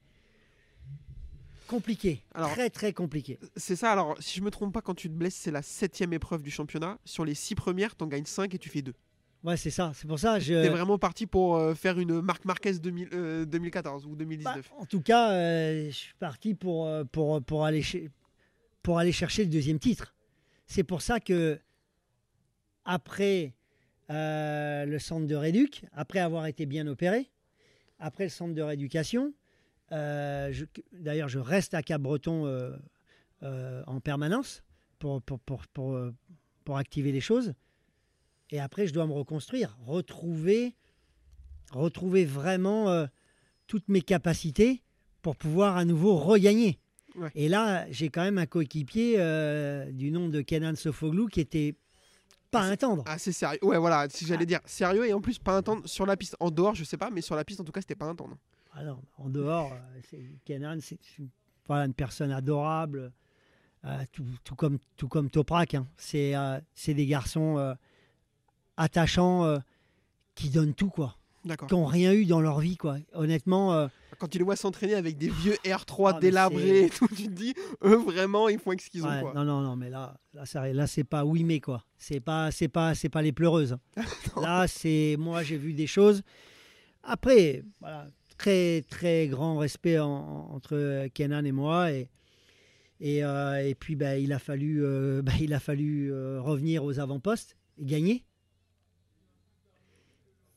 compliqué, Alors- très très compliqué. C'est ça, alors, si je me trompe pas, quand tu te blesses, c'est la septième épreuve du championnat. Sur les six premières, t'en gagnes 5 et tu fais 2. Ouais, c'est ça. C'est pour ça. Je... T'es vraiment parti pour euh, faire une Marc Marquez 2000, euh, 2014 ou Bah, 2019. en tout cas, euh, je suis parti pour, pour, pour, aller pour aller chercher le deuxième titre. C'est pour ça que après le centre de réduc, après avoir été bien opéré, après le centre de rééducation, d'ailleurs je reste à Cap-Breton euh, euh, en permanence pour, pour, pour, pour, euh, pour activer les choses. Et après, je dois me reconstruire, retrouver, retrouver vraiment euh, toutes mes capacités pour pouvoir à nouveau regagner. Ouais. Et là, j'ai quand même un coéquipier euh, du nom de Kenan Sofoglou qui était pas attendre. Ah, c'est sérieux. Ouais, voilà, si j'allais dire sérieux et en plus pas un temps sur la piste. En dehors, je sais pas, mais sur la piste, en tout cas, c'était pas un non. Alors, en dehors, euh, Kenan, c'est une, voilà, une personne adorable, euh, tout, tout comme, tout comme Toprak. hein. C'est euh, des garçons euh, attachants qui donnent tout, quoi. Qui n'ont rien eu dans leur vie, quoi. Honnêtement, Quand tu les vois s'entraîner avec des vieux R3 Ah, mais délabrés et c'est- tout, tu te dis, eux vraiment, ils font ce qu'ils ont. ouais, quoi. non, non, non, mais là, là, ça- là c'est pas oui, mais quoi. C'est pas, c'est pas, pas les pleureuses. hein. là, c'est moi, j'ai vu des choses. Après, voilà, très, très grand respect en- en- entre Kenan et moi et. Et, euh, puis, bah, il a fallu, euh, bah, il a fallu euh, revenir aux avant-postes et gagner.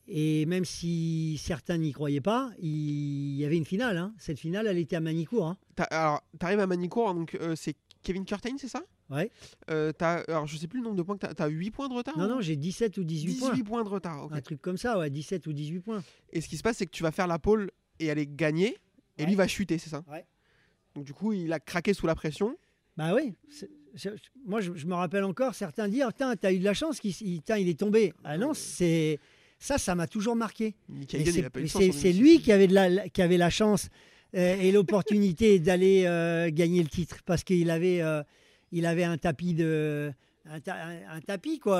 Et même si certains n'y croyaient pas, il y avait une finale. hein. Cette finale, elle était à Manicourt. hein. Alors, t'arrives à Manicourt, donc euh, c'est Kevin Curtain, c'est ça? Ouais. Euh, Alors, je sais plus le nombre de points que t'as. T'as 8 points de retard Non, non, j'ai 17 ou 18, 18 points. points de retard. Un truc comme ça, ouais, 17 ou 18 points. Et ce qui se passe, c'est que tu vas faire la pole et aller gagner, et Ouais. lui va chuter, c'est ça? Ouais. Donc, du coup, il a craqué sous la pression. Bah oui. Moi, je, je me rappelle encore certains dire Tiens, t'as eu de la chance, qu'il il est tombé. Ah non, c'est. Ça, ça m'a toujours marqué. C'est- il a pas eu de mais chance C'est en c'est 2006. lui qui avait, de la, la- qui avait la chance euh, et l'opportunité d'aller euh, gagner le titre parce qu'il avait, euh, il avait un tapis de, un, ta- un- un tapis quoi,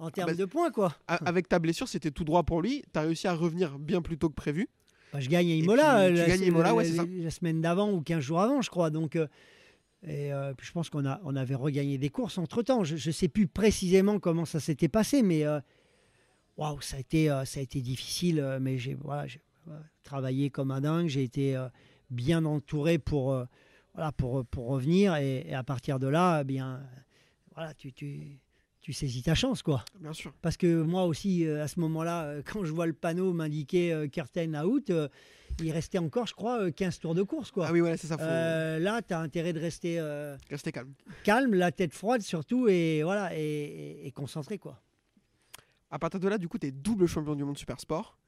en termes bah, de points quoi. Avec ta blessure, c'était tout droit pour lui. T'as réussi à revenir bien plus tôt que prévu. Bah, je gagne à Imola, tu la, Imola, ouais, c'est la- ça. la semaine d'avant ou 15 jours avant, je crois. Donc, et puis je pense qu'on on avait regagné des courses entre temps. Je ne sais plus précisément comment ça s'était passé, mais waouh, ça a été, euh, ça a été difficile. euh, mais j'ai voilà, j'ai, euh, travaillé comme un dingue. J'ai été bien entouré pour, voilà, pour, pour revenir. Et, et à partir de là, eh bien, voilà, tu, tu, tu saisis ta chance, quoi. Bien sûr. Parce que moi aussi, euh, à ce moment-là, euh, quand je vois le panneau m'indiquer euh, Curtain out, il restait encore, je crois, euh, 15 tours de course. Quoi. Ah oui, voilà, c'est ça. Faut là, tu as intérêt de rester rester calme. calme, la tête froide surtout, et voilà, et, et- et concentré. Quoi. À partir de là, du coup, tu es double champion du monde super sport.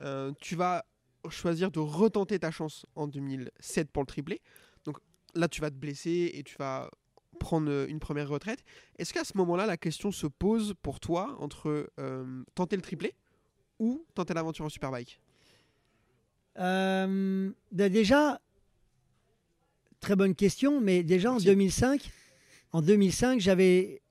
Euh, tu vas choisir de retenter ta chance en 2007 pour le triplé. Donc là, tu vas te blesser et tu vas prendre euh, une première retraite. Est-ce qu'à ce moment-là, la question se pose pour toi entre euh, tenter le triplé ou tenter l'aventure en superbike? Euh, bah, déjà, très bonne question, mais déjà Merci. en 2005, en 2005 j'avais,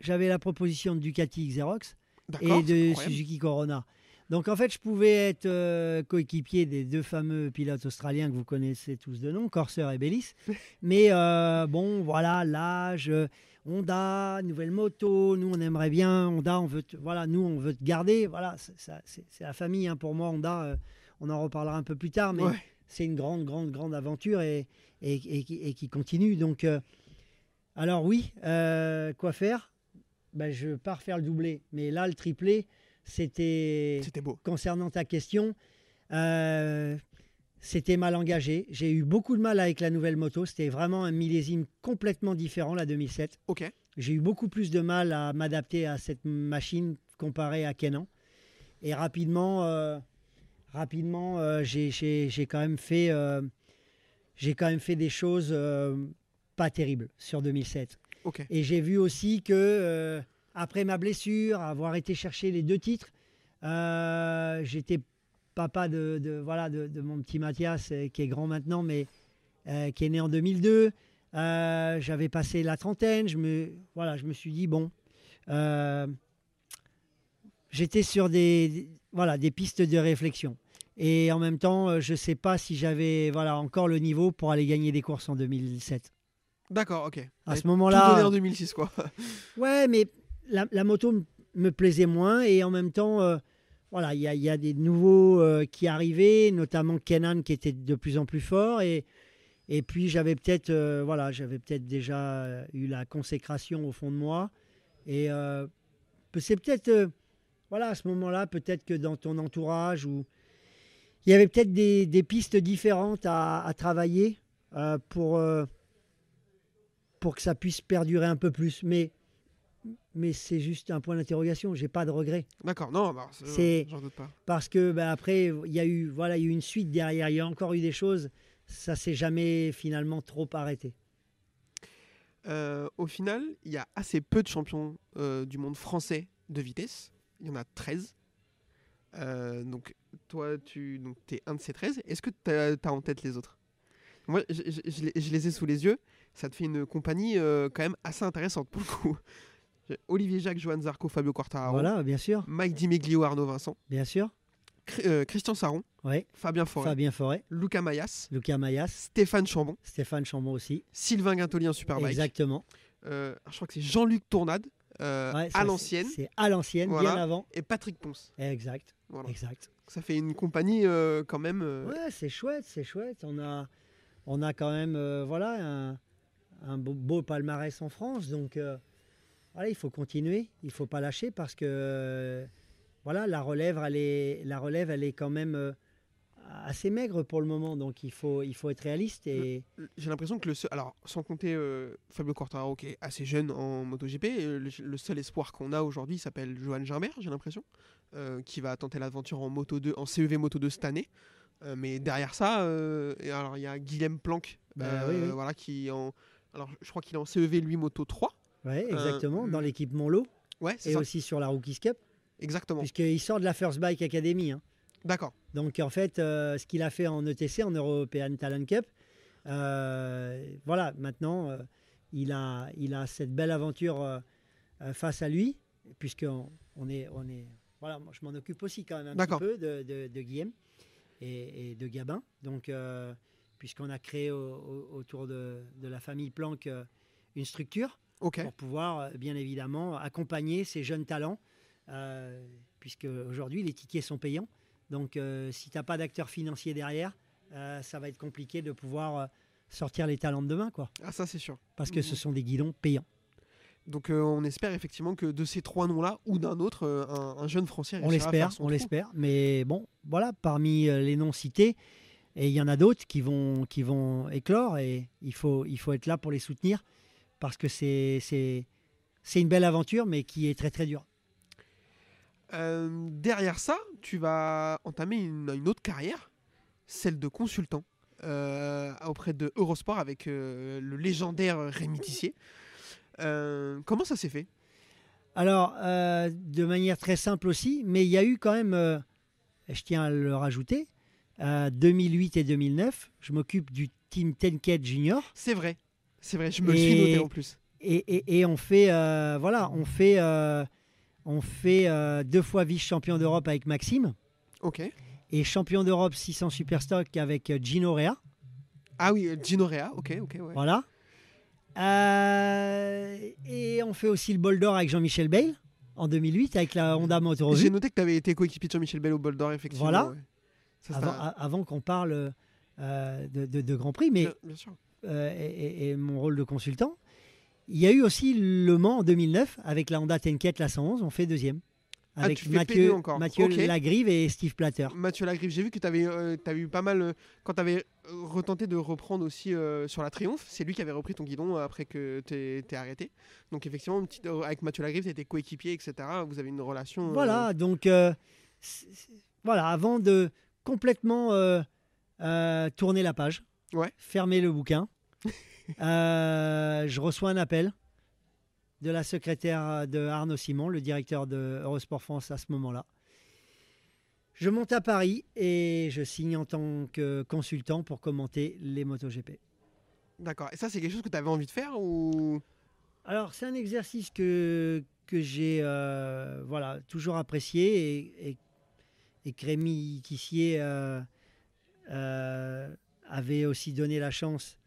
j'avais la proposition de Ducati Xerox. Et de. Suzuki Corona. Donc en fait, je pouvais être euh, coéquipier des deux fameux pilotes australiens que vous connaissez tous de nom, Corser et Bellis. Mais euh, bon, voilà, l'âge, euh, Honda, nouvelle moto, nous on aimerait bien, Honda, on veut, te- voilà, nous on veut te garder. Voilà, c'est, la famille hein, pour moi, Honda. euh, on en reparlera un peu plus tard, mais Ouais. c'est une grande, grande, grande aventure et, et, et qui- et qui continue. Donc, alors oui, quoi faire? Ben, Je pars faire le doublé. Mais là, le triplé, c'était, C'était beau. concernant ta question, euh, c'était mal engagé. J'ai eu beaucoup de mal avec la nouvelle moto. C'était vraiment un millésime complètement différent, la 2007. Ok. J'ai eu beaucoup plus de mal à m'adapter à cette machine comparé à Kenan. Et rapidement, euh, rapidement, euh, j'ai, quand même fait, euh, j'ai quand même fait des choses euh, pas terribles sur 2007. Et j'ai vu aussi que euh, après ma blessure, avoir été chercher les deux titres, euh, j'étais papa de, voilà de, mon petit Mathias euh, qui est grand maintenant, mais qui est né en 2002. Euh, J'avais passé la trentaine. Je me voilà, je me suis dit bon, j'étais sur des, voilà des pistes de réflexion. Et en même temps, je ne sais pas si j'avais voilà encore le niveau pour aller gagner des courses en 2007. D'accord, ok. À ce moment-là, en 2006, quoi. Ouais, mais la, la moto me plaisait moins et en même temps, euh, voilà, il y, a- il y a des nouveaux euh, qui arrivaient, notamment Kenan qui était de plus en plus fort et et puis j'avais peut-être euh, voilà, j'avais peut-être déjà eu la consécration au fond de moi et c'est peut-être voilà à ce moment-là peut-être que dans ton entourage ou il y avait peut-être des, des pistes différentes à, à travailler pour pour que ça puisse perdurer un peu plus. Mais, mais c'est juste un point d'interrogation. J'ai pas de regret D'accord, non, bah, c'est- C'est- j'en doute pas. parce que ben, après il y a eu voilà il y a eu une suite derrière. Il y a encore eu des choses. Ça s'est jamais finalement trop arrêté. Euh, au final, il y a assez peu de champions euh, du monde français de vitesse. Il y en a 13. Euh, donc, toi, tu donc, es un de ces 13. Est-ce que tu as, en tête les autres? Moi, je les ai sous les yeux. Ça te fait une compagnie euh, quand même assez intéressante pour le coup. Olivier Jacques, Johan Zarco, Fabio Quartararo, Voilà, bien sûr, Mike Dimeglio, Arnaud Vincent, bien sûr. Euh, Christian Saron, Ouais. Fabien Forêt, Fabien Forêt, Luca Mayas, Lucas Mayas, Stéphane Chambon, Stéphane Chambon aussi. Sylvain Guintoli en Superbike. Exactement. Euh, je crois que c'est Jean-Luc Tournade euh, Ouais, à l'ancienne C'est à l'ancienne, Voilà. bien avant. et Patrick Ponce. Exact, Voilà. exact. Ça fait une compagnie quand même. Ouais, c'est chouette, c'est chouette. On a, on a quand même voilà, un, un beau, beau palmarès en France. Donc, euh, voilà, il faut continuer. Il faut pas lâcher parce que euh, voilà, la relève, elle est, la relève, elle est quand même euh, assez maigre pour le moment, donc il faut, il faut être réaliste et J'ai l'impression que le seul, alors sans compter Fabio Quartararo qui est assez jeune en MotoGP, le, le seul espoir qu'on a aujourd'hui s'appelle Johan Gimbert, j'ai l'impression, qui va tenter l'aventure en Moto 2, en CEV Moto 2 cette année. Mais derrière ça, alors il y a Guillaume Planck, Bah oui, oui. voilà qui en, alors je crois qu'il est en CEV lui Moto 3. ouais, exactement, dans mm. l'équipe Monlo Ouais, et ça. aussi sur la Rookies Cup, Exactement. puisqu'il sort de la First Bike Academy. hein. D'accord. Donc en fait, euh, ce qu'il a fait en ETC, en European Talent Cup, euh, voilà, maintenant, euh, il, a, il a cette belle aventure euh, euh, face à lui, puisqu'on on est, on est, voilà, moi, je m'en occupe aussi quand même un petit peu de, de, de Guillaume et, et de Gabin. Donc, euh, puisqu'on a créé au- au- autour de, de la famille Planck euh, une structure pour pouvoir, euh, bien évidemment, accompagner ces jeunes talents, euh, puisque aujourd'hui, les tickets sont payants. Donc, euh, si tu n'as pas d'acteur financier derrière, euh, ça va être compliqué de pouvoir sortir les talents de demain, quoi. Ah ça c'est sûr. Parce que ce sont des guidons payants. Donc euh, on espère effectivement que de ces trois noms-là ou d'un autre, euh, un, un jeune français On l'espère, on l'espère. Mais bon, voilà, parmi les noms cités, et il y en a d'autres qui vont, qui vont éclore, et il faut, il faut être là pour les soutenir, parce que c'est, c'est, c'est une belle aventure, mais qui est très très dure. Euh, derrière ça, tu vas entamer une, une autre carrière, celle de consultant euh, auprès de Eurosport avec euh, le légendaire Rémi Tissier. Comment ça s'est fait? Alors, de manière très simple aussi, mais il y a eu quand même, je tiens à le rajouter, euh, 2008 et 2009, je m'occupe du team Tenket Junior C'est vrai, c'est vrai, je me le suis noté en plus. et, et- et on fait, euh, voilà, on fait, euh, on fait euh, deux fois vice-champion d'Europe avec Maxime Ok. et champion d'Europe 600 Superstock avec Gino Rea. Ah oui, Gino Rea, ok, ok, ouais. Voilà. Et on fait aussi le bol d'or avec Jean-Michel Bale en 2008 avec la Honda Motor J'ai noté que tu avais été coéquipier de Jean-Michel Bell au bol d'or, effectivement. Voilà. ouais. Ça, Avant, un- a- avant qu'on parle euh, de, de- de Grand Prix, mais bien, bien sûr. euh, et, mon rôle de consultant. Il y a eu aussi Le Mans en 2009 avec la Honda Tenket la 111, on fait deuxième. Ah, Avec tu fais P2 Mathieu. Mathieu. Lagrive et Steve Platter. Mathieu Lagrive, j'ai vu que tu avais, eu pas mal. euh, quand tu avais retenté de reprendre aussi euh, sur la Triomphe, c'est lui qui avait repris ton guidon euh, après que tu es arrêté. Donc, effectivement, une petite- euh, avec Mathieu Lagrive, tu étais coéquipier, etc. Vous avez une relation. euh, Voilà, donc euh, voilà, avant de complètement euh, euh, tourner la page, Ouais. fermer le bouquin, euh, je reçois un appel de la secrétaire de Arnaud Simon, le directeur de Eurosport France à ce moment-là. Je monte à Paris et je signe en tant que consultant pour commenter les MotoGP. D'accord. Et ça, c'est quelque chose que tu avais envie de faire ou? Alors, c'est un exercice que, que j'ai euh, voilà, toujours apprécié et, et, et que Rémi Tissier euh, euh, avait aussi donné la chance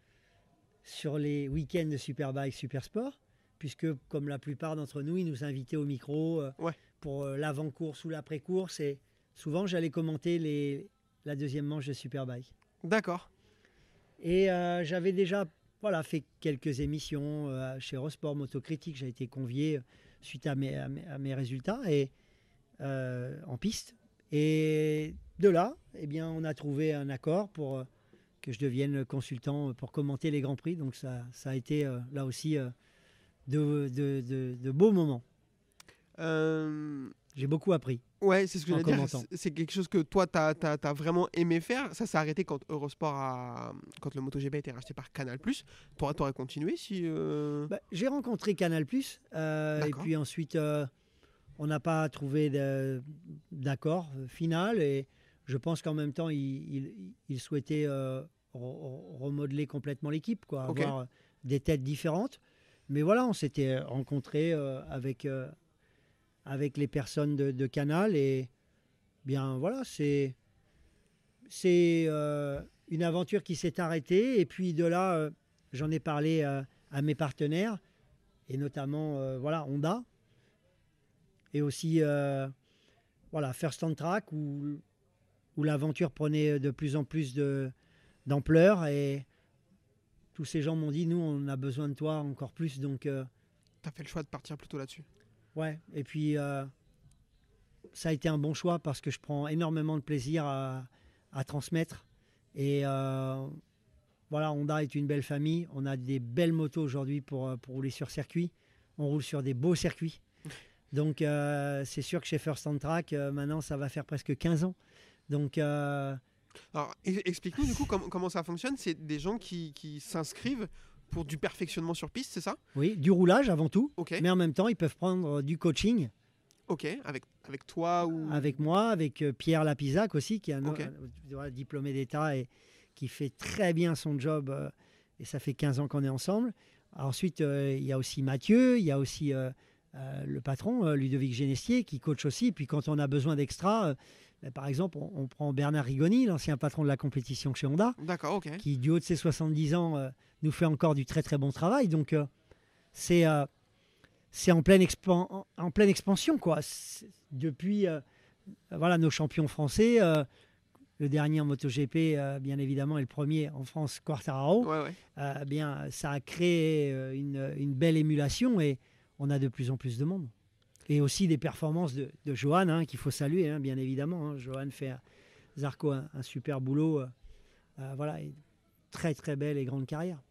sur les week-ends de Superbike Supersport, puisque, comme la plupart d'entre nous, il nous invitait au micro euh, Ouais. pour l'avant-course ou l'après-course. Et souvent, j'allais commenter les, la deuxième manche de Superbike. D'accord. Et euh, j'avais déjà voilà, fait quelques émissions euh, chez Eurosport Motocritique. J'ai été convié suite à mes, à mes, à mes résultats et, euh, en piste. Et de là, eh bien, on a trouvé un accord pour euh, que je devienne consultant pour commenter les Grands Prix. Donc ça, ça a été euh, là aussi euh, de, de- de- de beaux moments. Euh, J'ai beaucoup appris. Ouais, c'est ce que j'allais dire. C'est- quelque chose que toi, tu as, vraiment aimé faire. Ça s'est arrêté quand Eurosport a. Quand le MotoGP a été racheté par Canal. Toi, tu aurais continué si. euh, Bah, j'ai rencontré Canal Plus et puis ensuite euh, on n'a pas trouvé d'accord final et je pense qu'en même temps il, il- il souhaitait euh, re- re- remodeler complètement l'équipe, quoi, avoir des têtes différentes. Mais voilà, on s'était rencontrés euh, avec euh, avec les personnes de, de Canal et bien voilà, c'est c'est une aventure qui s'est arrêtée et puis de là j'en ai parlé à mes partenaires et notamment voilà Honda et aussi euh, voilà First on Track où, où l'aventure prenait de plus en plus d'ampleur et tous ces gens m'ont dit nous on a besoin de toi encore plus donc euh, T'as fait le choix de partir plutôt là-dessus. ouais et puis euh, ça a été un bon choix parce que je prends énormément de plaisir à, à transmettre. Et euh, voilà, Honda est une belle famille. On a des belles motos aujourd'hui pour, pour rouler sur circuit. On roule sur des beaux circuits. Donc euh, c'est sûr que chez First on Track, euh, maintenant ça va faire presque 15 ans. Donc euh, Alors, explique-nous du coup comment, comment ça fonctionne? C'est des gens qui, qui s'inscrivent pour du perfectionnement sur piste, c'est ça? Oui, du roulage avant tout. Ok. Mais en même temps, ils peuvent prendre du coaching Ok. Avec, avec toi ou? avec moi, avec Pierre Lapizac aussi, qui est un diplômé d'État et qui fait très bien son job. et ça fait 15 ans qu'on est ensemble. Ensuite, il y a aussi Mathieu, il y a aussi le patron, euh, Ludovic Génestier, qui coach aussi. Puis quand on a besoin d'extra, euh, ben, par exemple, on, on prend Bernard Rigoni, l'ancien patron de la compétition chez Honda, qui, du haut de ses 70 ans, euh, nous fait encore du très très bon travail. Donc, euh, c'est euh, c'est en, pleine en, en pleine expansion. Quoi. Depuis euh, voilà, nos champions français, euh, le dernier en MotoGP, euh, bien évidemment, et le premier en France, Quartararo, Ouais, ouais. euh, bien, ça a créé euh, une, une belle émulation et on a de plus en plus de monde. Et aussi des performances de, de Johan, hein, qu'il faut saluer, hein, bien évidemment. hein. Johan fait à Zarco un, un super boulot. euh, euh, voilà, et très très belle et grande carrière.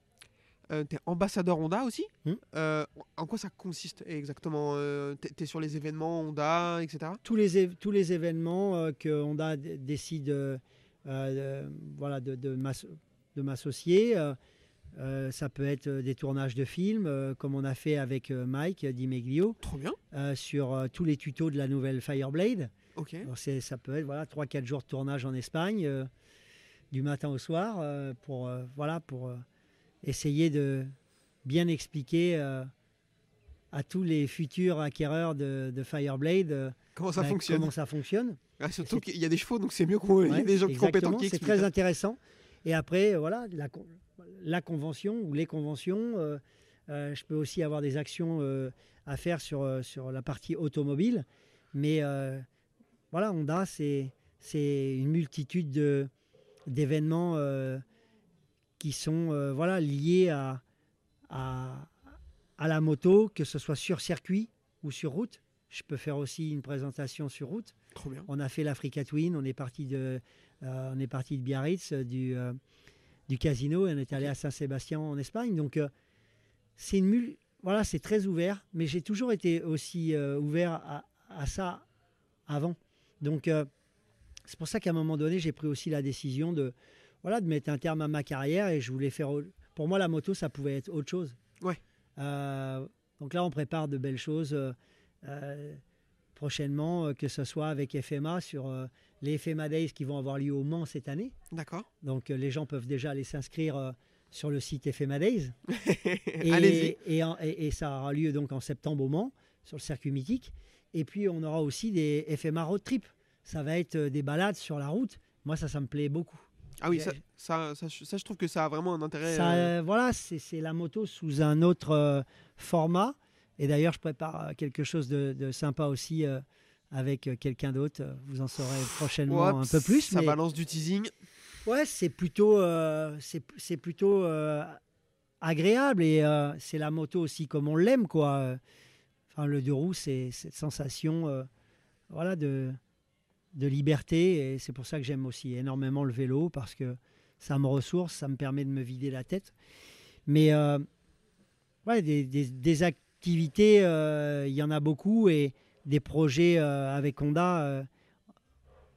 Euh, T'es ambassadeur Honda aussi Hmm. Euh, En quoi ça consiste exactement T'es t'es sur les événements Honda, etc. Tous les, tous les événements que Honda décide de, voilà, de m'associer, euh, ça peut être euh, des tournages de films, euh, comme on a fait avec Mike Di Meglio, Trop bien. euh, sur tous les tutos de la nouvelle Fireblade. Ok. Alors, c'est- ça peut être voilà, 3-4 jours de tournage en Espagne, du matin au soir, pour, voilà, pour essayer de bien expliquer à tous les futurs acquéreurs de, de Fireblade Comment ça bah, fonctionne comment ça fonctionne. Ah, Surtout qu'il y a des chevaux, donc c'est mieux qu'il y ait Ouais, des gens compétents qui C'est expliquent. très intéressant. Et après, euh, voilà, la, con- la convention ou les conventions, euh, euh, je peux aussi avoir des actions euh, à faire sur, sur la partie automobile. Mais voilà, Honda, c'est une multitude de- d'événements qui sont voilà, liés à, à, à la moto, que ce soit sur circuit ou sur route. Je peux faire aussi une présentation sur route. Trop bien. On a fait l'Africa Twin, on est parti de, on est parti de Biarritz, euh, du, euh, du casino, et on est allé à Saint-Sébastien en Espagne. Donc, euh, c'est une mul- voilà, c'est très ouvert, mais j'ai toujours été aussi euh, ouvert à, à ça avant. Donc, euh, c'est pour ça qu'à un moment donné, j'ai pris aussi la décision de, voilà, de mettre un terme à ma carrière et je voulais faire. Pour moi, la moto, ça pouvait être autre chose. Ouais. Euh, donc là, on prépare de belles choses. euh, euh, prochainement, euh, que ce soit avec FMA sur euh, les FMA Days qui vont avoir lieu au Mans cette année. D'accord. Donc euh, les gens peuvent déjà aller s'inscrire euh, sur le site FMA Days. Allez-y. Et, et- et ça aura lieu donc en septembre au Mans, sur le circuit mythique. Et puis on aura aussi des FMA Road Trip. Ça va être euh, des balades sur la route. Moi, ça, ça me plaît beaucoup. Ah oui, ça, ça, ça, je- ça, je trouve que ça a vraiment un intérêt. Euh, voilà, c'est c'est la moto sous un autre euh, format. Et d'ailleurs, je prépare quelque chose de, de sympa aussi euh, avec euh, quelqu'un d'autre. Euh, Vous en saurez prochainement un peu plus. Ça mais balance du teasing. ouais, c'est plutôt, euh, c'est plutôt euh, agréable et euh, c'est la moto aussi comme on l'aime, quoi. Enfin, le deux roues, c'est cette sensation, voilà, de de liberté et c'est pour ça que j'aime aussi énormément le vélo parce que ça me ressource, ça me permet de me vider la tête. Mais ouais, des, des- des activités, il y en a beaucoup et des projets euh, avec Honda, euh,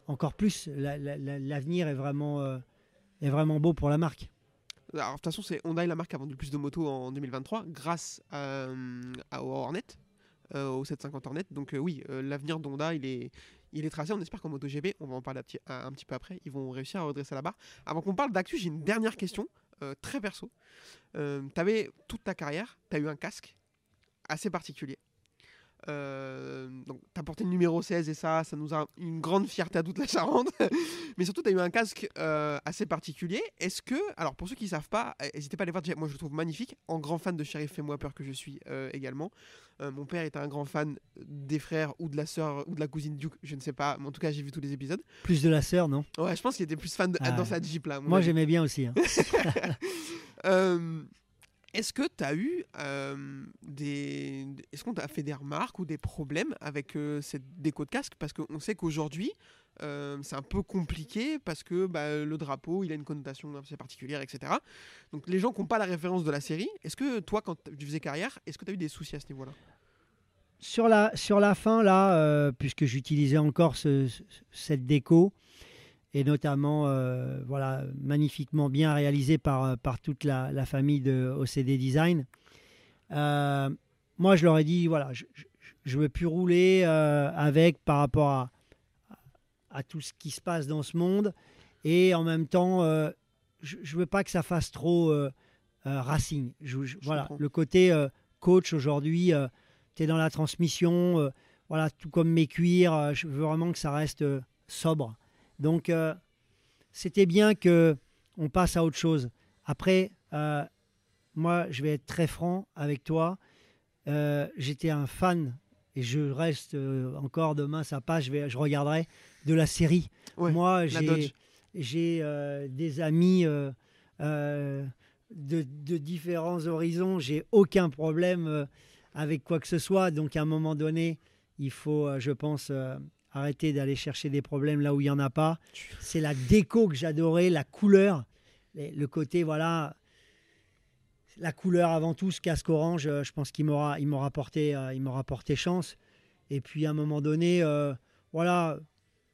encore plus. La- la- la- L'avenir est, vraiment, euh, est vraiment beau pour la marque. De toute façon, c'est Honda est la marque qui a vendu le plus de motos en 2023 grâce à, Hornet, euh, au 750 Hornet. Donc oui, l'avenir d'Honda, il est, il est tracé. On espère qu'en MotoGP, on va en parler un petit, peu après, ils vont réussir à redresser la barre. Avant qu'on parle d'actu, j'ai une dernière question, très perso. Tu avais toute ta carrière, tu as eu un casque assez particulier. Euh, donc, tu as porté le numéro 16 et ça, ça nous a une grande fierté à toute la Charente. Mais surtout, tu as eu un casque euh, assez particulier. Est-ce que, alors pour ceux qui ne savent pas, euh, n'hésitez pas à aller voir, moi je le trouve magnifique. En grand fan de Sheriff Fais-moi peur que je suis euh, également. Mon père était un grand fan des frères ou de la sœur ou de la cousine Duke, je ne sais pas. Mais en tout cas, j'ai vu tous les épisodes. Plus de la sœur, non? Ouais, je pense qu'il était plus fan de, Ah dans sa Jeep là. Moi, j'aimais bien aussi. hein. Est-ce que tu as eu des. Est-ce qu'on t'a fait des remarques ou des problèmes avec cette déco de casque? Parce qu'on sait qu'aujourd'hui, c'est un peu compliqué parce que bah, le drapeau, il a une connotation assez particulière, etc. Donc les gens qui n'ont pas la référence de la série, est-ce que toi, quand tu faisais carrière, est-ce que tu as eu des soucis à ce niveau-là? Sur la, sur la fin, là, puisque j'utilisais encore ce- ce- cette déco, et notamment euh, voilà, magnifiquement bien réalisée par, euh, par toute la, la famille de OCD Design, euh, moi je leur ai dit voilà, je ne veux plus rouler euh, avec par rapport à, à tout ce qui se passe dans ce monde, et en même temps, je ne veux pas que ça fasse trop racing. Je- je- Je voilà, le côté coach aujourd'hui. tu es dans la transmission, voilà, tout comme mes cuirs, je veux vraiment que ça reste sobre. Donc, euh, c'était bien que on passe à autre chose. Après, euh, moi, je vais être très franc avec toi. Euh, J'étais un fan, et je reste encore demain, ça passe, je, vais, je regarderai, de la série. Ouais, moi, j'ai des amis de, de différents horizons. J'ai aucun problème avec quoi que ce soit. Donc, à un moment donné, il faut, je pense, arrêter d'aller chercher des problèmes là où il n'y en a pas. C'est la déco que j'adorais, la couleur, le côté, voilà. La couleur avant tout, ce casque orange, euh, je pense qu'il m'aura, il m'aura porté, euh, il m'aura porté chance. Et puis à un moment donné, euh, voilà,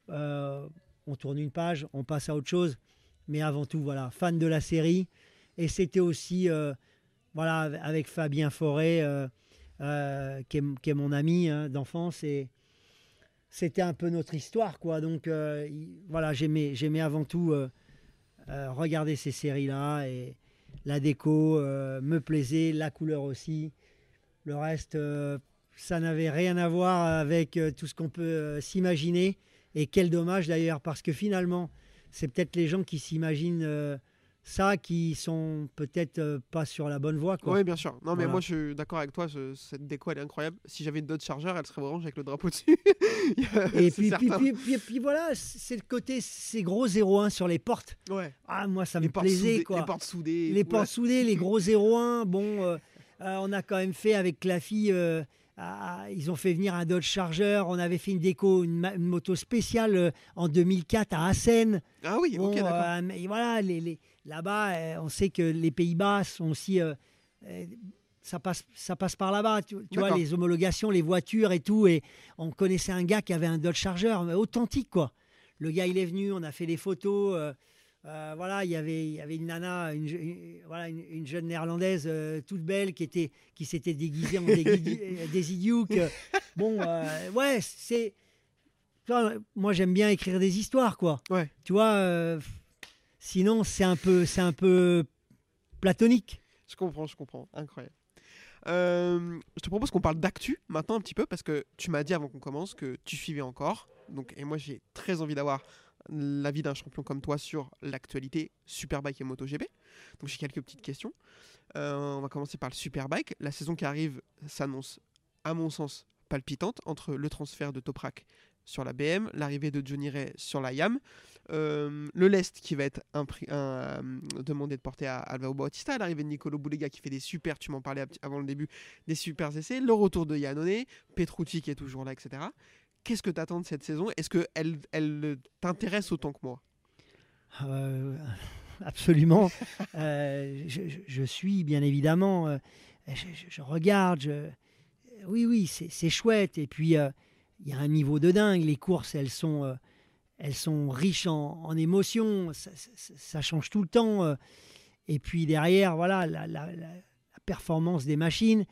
euh, on tourne une page, on passe à autre chose. Mais avant tout, voilà, fan de la série. Et c'était aussi, euh, voilà, avec Fabien Forêt, qui, est, qui est mon ami hein, d'enfance. Et c'était un peu notre histoire, quoi. Donc, euh, il- voilà, j'aimais, j'aimais avant tout euh, euh, regarder ces séries-là. Et la déco me plaisait, la couleur aussi. Le reste, ça n'avait rien à voir avec tout ce qu'on peut s'imaginer. Et quel dommage d'ailleurs, parce que finalement, c'est peut-être les gens qui s'imaginent ça qui sont peut-être euh, pas sur la bonne voie. Quoi. Oui, bien sûr. Non, mais Voilà. moi, je suis d'accord avec toi. ce- cette déco, elle est incroyable. Si j'avais une Dodge Charger, elle serait orange avec le drapeau dessus. Et puis, puis, certain. puis, puis- puis voilà, c'est le côté, ces gros 01 sur les portes. Ouais. Ah, moi, ça les, me plaisait. soudées, quoi. les portes soudées. les portes soudées, les gros 01. Bon, euh, euh, on a quand même fait avec la fille. euh, ah, ils ont fait venir un Dodge Charger. On avait fait une déco, une, moto spéciale en 2004 à Assen. Ah oui, Bon, ok, d'accord. voilà, les, les- là-bas, euh, on sait que les Pays-Bas sont aussi. euh, euh, ça passe, ça passe par là-bas, tu, tu vois, les homologations, les voitures et tout. Et on connaissait un gars qui avait un Dodge Charger, mais authentique, quoi. Le gars, il est venu, on a fait des photos. euh, euh, voilà, il y avait, il y avait une nana, une, voilà, une, une jeune néerlandaise euh, toute belle qui était, qui s'était déguisée en Daisy Duke. Bon, euh, ouais, c'est. Moi, j'aime bien écrire des histoires, quoi. Ouais. Tu vois, sinon, c'est un peu, c'est un peu platonique. Je comprends, je comprends. Incroyable. Euh, je te propose qu'on parle d'actu maintenant un petit peu parce que tu m'as dit avant qu'on commence que tu suivais encore. Donc, et moi j'ai très envie d'avoir l'avis d'un champion comme toi sur l'actualité Superbike et MotoGP. Donc j'ai quelques petites questions. Euh, on va commencer par le Superbike. La saison qui arrive s'annonce, à mon sens, palpitante entre le transfert de Toprak sur la BM, l'arrivée de Johnny Ray sur la YAM, euh, le Lest qui va être euh, demandé de porter à Alvaro Bautista, l'arrivée de Nicolo Boulega qui fait des super, tu m'en parlais avant le début, des super essais, le retour de Yannone, Petrucci qui est toujours là, etc. Qu'est-ce que tu attends de cette saison? Est-ce qu'elle elle t'intéresse autant que moi? Euh, absolument. Euh, je, je- suis, bien évidemment. je, je- regarde. je- Oui, oui, c'est c'est chouette. Et puis, il y a un niveau de dingue. Les courses, elles sont, euh, elles sont riches en, émotions. Ça, change tout le temps. euh. Et puis, derrière, voilà, la, performance des machines.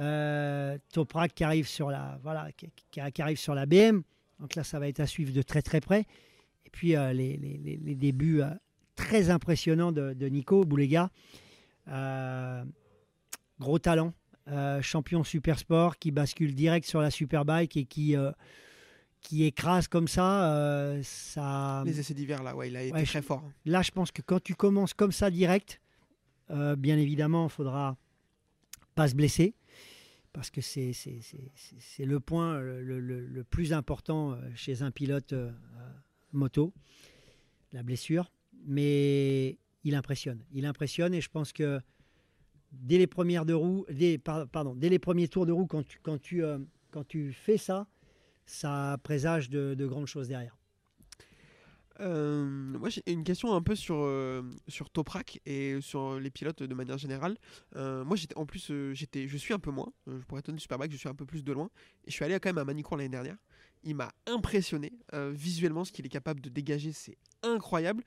Euh, Toprak qui arrive sur la voilà qui, arrive sur la BM donc là ça va être à suivre de très très près et puis euh, les, les- les- débuts très impressionnants de, de Nico Boulega. Gros talent, euh, champion super sport qui bascule direct sur la superbike et qui, euh, qui écrase comme ça. euh, ça Les essais d'hiver là, ouais, il a été Ouais, très fort. là, je pense que quand tu commences comme ça direct, bien évidemment, il faudra pas se blesser. Parce que c'est le point le, le- plus important chez un pilote moto, la blessure. Mais il impressionne. Il impressionne et je pense que dès les premières de roue, pardon, dès les premiers tours de roue, quand tu, quand tu, euh, quand tu fais ça, ça présage de, de grandes choses derrière. Euh, moi, j'ai une question un peu sur, euh, sur Toprak et sur les pilotes de manière générale. Moi, j'étais en plus, j'étais, je suis un peu moins. je pourrais être du Superbike, je suis un peu plus de loin. Je suis allé quand même à Manicourt l'année dernière. Il m'a impressionné visuellement, ce qu'il est capable de dégager, c'est incroyable.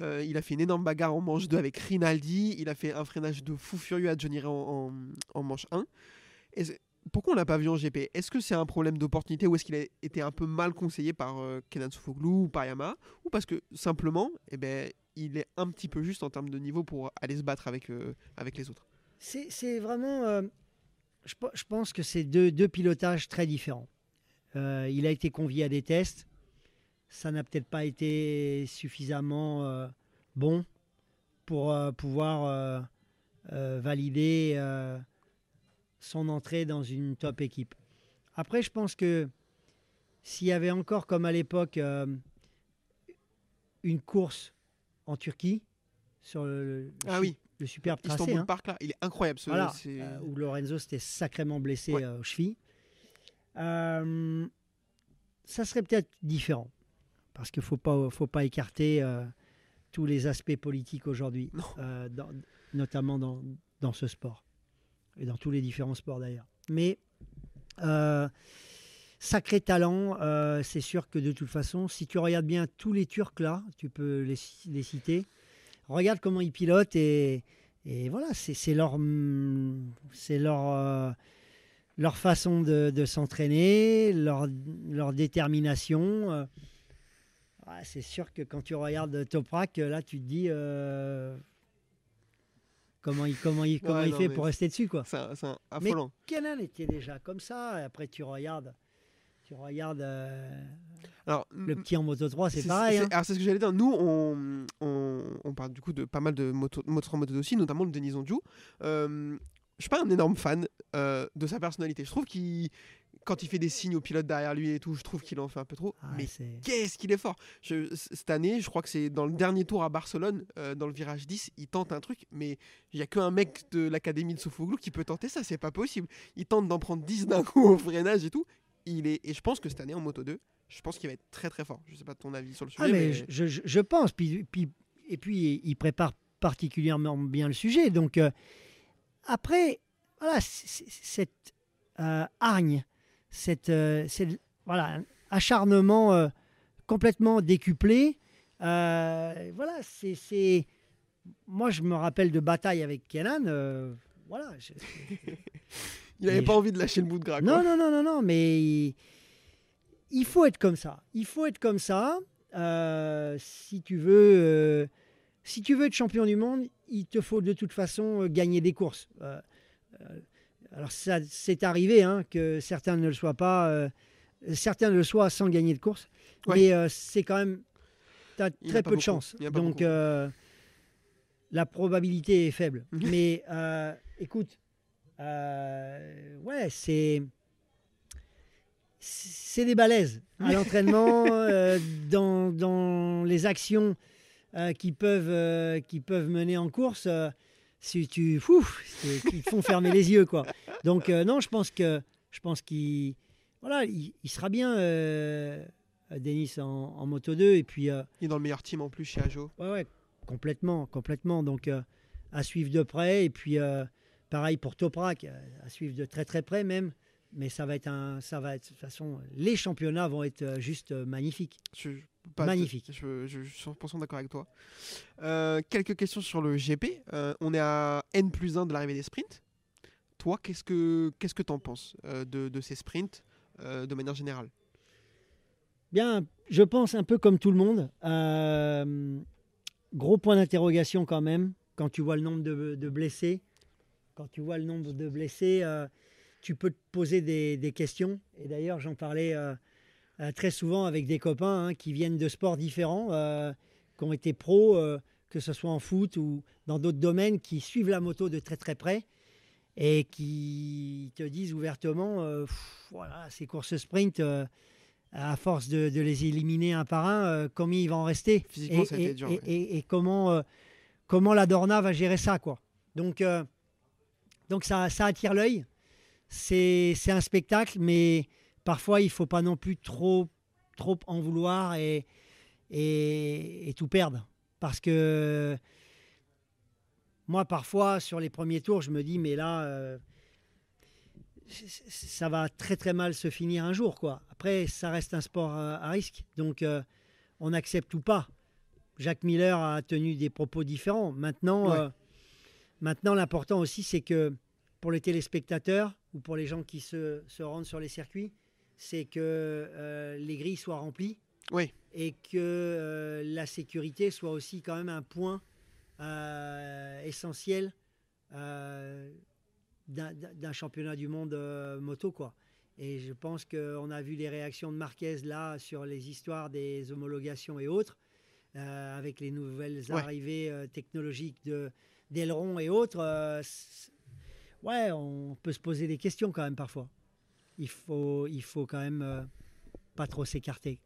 Euh, il a fait une énorme bagarre en manche 2 avec Rinaldi. Il a fait un freinage de fou furieux à Johnny Ray en, en- manche 1. Et pourquoi on l'a pas vu en GP Est-ce que c'est un problème d'opportunité ou est-ce qu'il a été un peu mal conseillé par euh, Kenan Sofoglou ou par Yamaha ou parce que simplement, eh ben, il est un petit peu juste en termes de niveau pour aller se battre avec, euh, avec les autres. C'est vraiment. je, pe- je pense que c'est deux, pilotages très différents. Il a été convié à des tests. Ça n'a peut-être pas été suffisamment euh, bon pour euh, pouvoir euh, valider son entrée dans une top équipe. Après, je pense que s'il y avait encore, comme à l'époque, une course en Turquie sur le, le Ah oui. le superbe tracé, Istanbul hein. Park là, il est incroyable. Ce, Voilà, où Lorenzo s'était sacrément blessé Ouais. aux chevilles. Ça serait peut-être différent, parce qu'il ne faut pas, faut pas écarter euh, tous les aspects politiques aujourd'hui, euh, notamment dans, dans ce sport, et dans tous les différents sports d'ailleurs. Mais euh, sacré talent, c'est sûr que de toute façon, si tu regardes bien tous les Turcs là, tu peux les, les citer, regarde comment ils pilotent et, et voilà, c'est leur, c'est leur, leur façon de, de s'entraîner, leur, leur détermination. C'est sûr que quand tu regardes Toprak, là, tu te dis euh, comment il, comment il, comment Ouais, il non, fait pour rester dessus. Quoi. c'est un Mais- affolant. Kenan était déjà comme ça? Après, tu regardes, tu regardes euh, Alors, le petit en Moto 3, c'est pareil. c'est- hein. Alors c'est ce que j'allais dire. Nous, on, on, on parle du coup de pas mal de motos motos en moto aussi, notamment le Denis Ondiou. Euh, je suis pas un énorme fan euh, de sa personnalité. Je trouve qu'il, quand il fait des signes aux pilotes derrière lui et tout, je trouve qu'il en fait un peu trop. Ah, mais qu'est-ce qu'il est fort Je- Cette année, je crois que c'est dans le dernier tour à Barcelone, euh, dans le virage 10, il tente un truc, mais il y a qu'un mec de l'académie de Sofoglou qui peut tenter ça, c'est pas possible. Il tente d'en prendre 10 d'un coup au freinage et tout. Il est, et je pense que cette année en Moto 2, je pense qu'il va être très très fort. Je sais pas ton avis sur le sujet, Ah, mais mais, je, je- je pense. Puis, puis- et puis, il prépare particulièrement bien le sujet. Donc, euh, après, voilà, cette euh, hargne, cette, euh, cette- voilà, un acharnement euh, complètement décuplé, euh, voilà, c'est. Moi, je me rappelle de batailles avec Kenan. euh, voilà. je- il avait mais pas je- envie de lâcher le bout de gras. non, non, non, non, non, mais il, il faut être comme ça. Il faut être comme ça. si tu veux, si tu veux être champion du monde, il te faut de toute façon gagner des courses. Euh, euh, alors ça, c'est arrivé hein, que certains ne le soient pas, euh, certains le soient sans gagner de course, Ouais. mais euh, c'est quand même, tu as Il très peu de chance. Donc euh, la probabilité est faible. Mhm. mais euh, écoute, ouais, c'est c'est des balaises à l'entraînement, dans, dans les actions qui, peuvent, qui peuvent mener en course. Si tu te font fermer les yeux quoi. Donc euh, non, je pense que je pense qu'il voilà, il, il sera bien euh, Denis en, en moto 2 et puis euh, Il est dans le meilleur team en plus chez Ajo. Ouais, ouais, complètement, complètement. Donc, à suivre de près. Et puis, pareil pour Toprak, à suivre de très très près même. Mais ça va être un, ça va être de toute façon, les championnats vont être juste magnifiques. Je, pas Magnifique. Je, je- je suis 100% d'accord avec toi. Euh, quelques questions sur le GP. Euh, on est à N plus 1 de l'arrivée des sprints. Toi, qu'est-ce que qu'est-ce que t'en penses euh, de, de ces sprints de manière générale? Bien, je pense un peu comme tout le monde. gros point d'interrogation quand même quand tu vois le nombre de, de blessés. Quand tu vois le nombre de blessés, tu peux te poser des, des questions. Et d'ailleurs, j'en parlais euh, très souvent avec des copains hein, qui viennent de sports différents, euh, qui ont été pros, euh, que ce soit en foot ou dans d'autres domaines, qui suivent la moto de très très près et qui te disent ouvertement, Pff, voilà, ces courses sprint. à force de, de les éliminer un par un, combien il va en rester Physiquement, et, ça a été et- dur, et- ouais. et- et comment, comment la Dorna va gérer ça. quoi. Donc, Donc ça, ça attire l'œil. C'est c'est un spectacle, mais parfois il faut pas non plus trop, trop en vouloir et, et, et tout perdre. Parce que moi, parfois, sur les premiers tours, je me dis, mais là, euh, ça va très très mal se finir un jour. quoi. Après, ça reste un sport à, à risque. Donc, euh, on accepte ou pas. Jacques Miller a tenu des propos différents. Maintenant, Ouais. euh, maintenant l'important aussi, c'est que pour les téléspectateurs ou pour les gens qui se, se rendent sur les circuits, c'est que euh, les grilles soient remplies Oui. et que euh, la sécurité soit aussi quand même un point euh, essentiel d'un championnat du monde moto. Quoi. Et je pense qu'on a vu les réactions de Marquez là sur les histoires des homologations et autres, euh, avec les nouvelles Ouais. arrivées euh, technologiques de d'ailerons et autres. euh, ouais, on peut se poser des questions quand même parfois. Il faut, il faut quand même euh, pas trop s'écarter.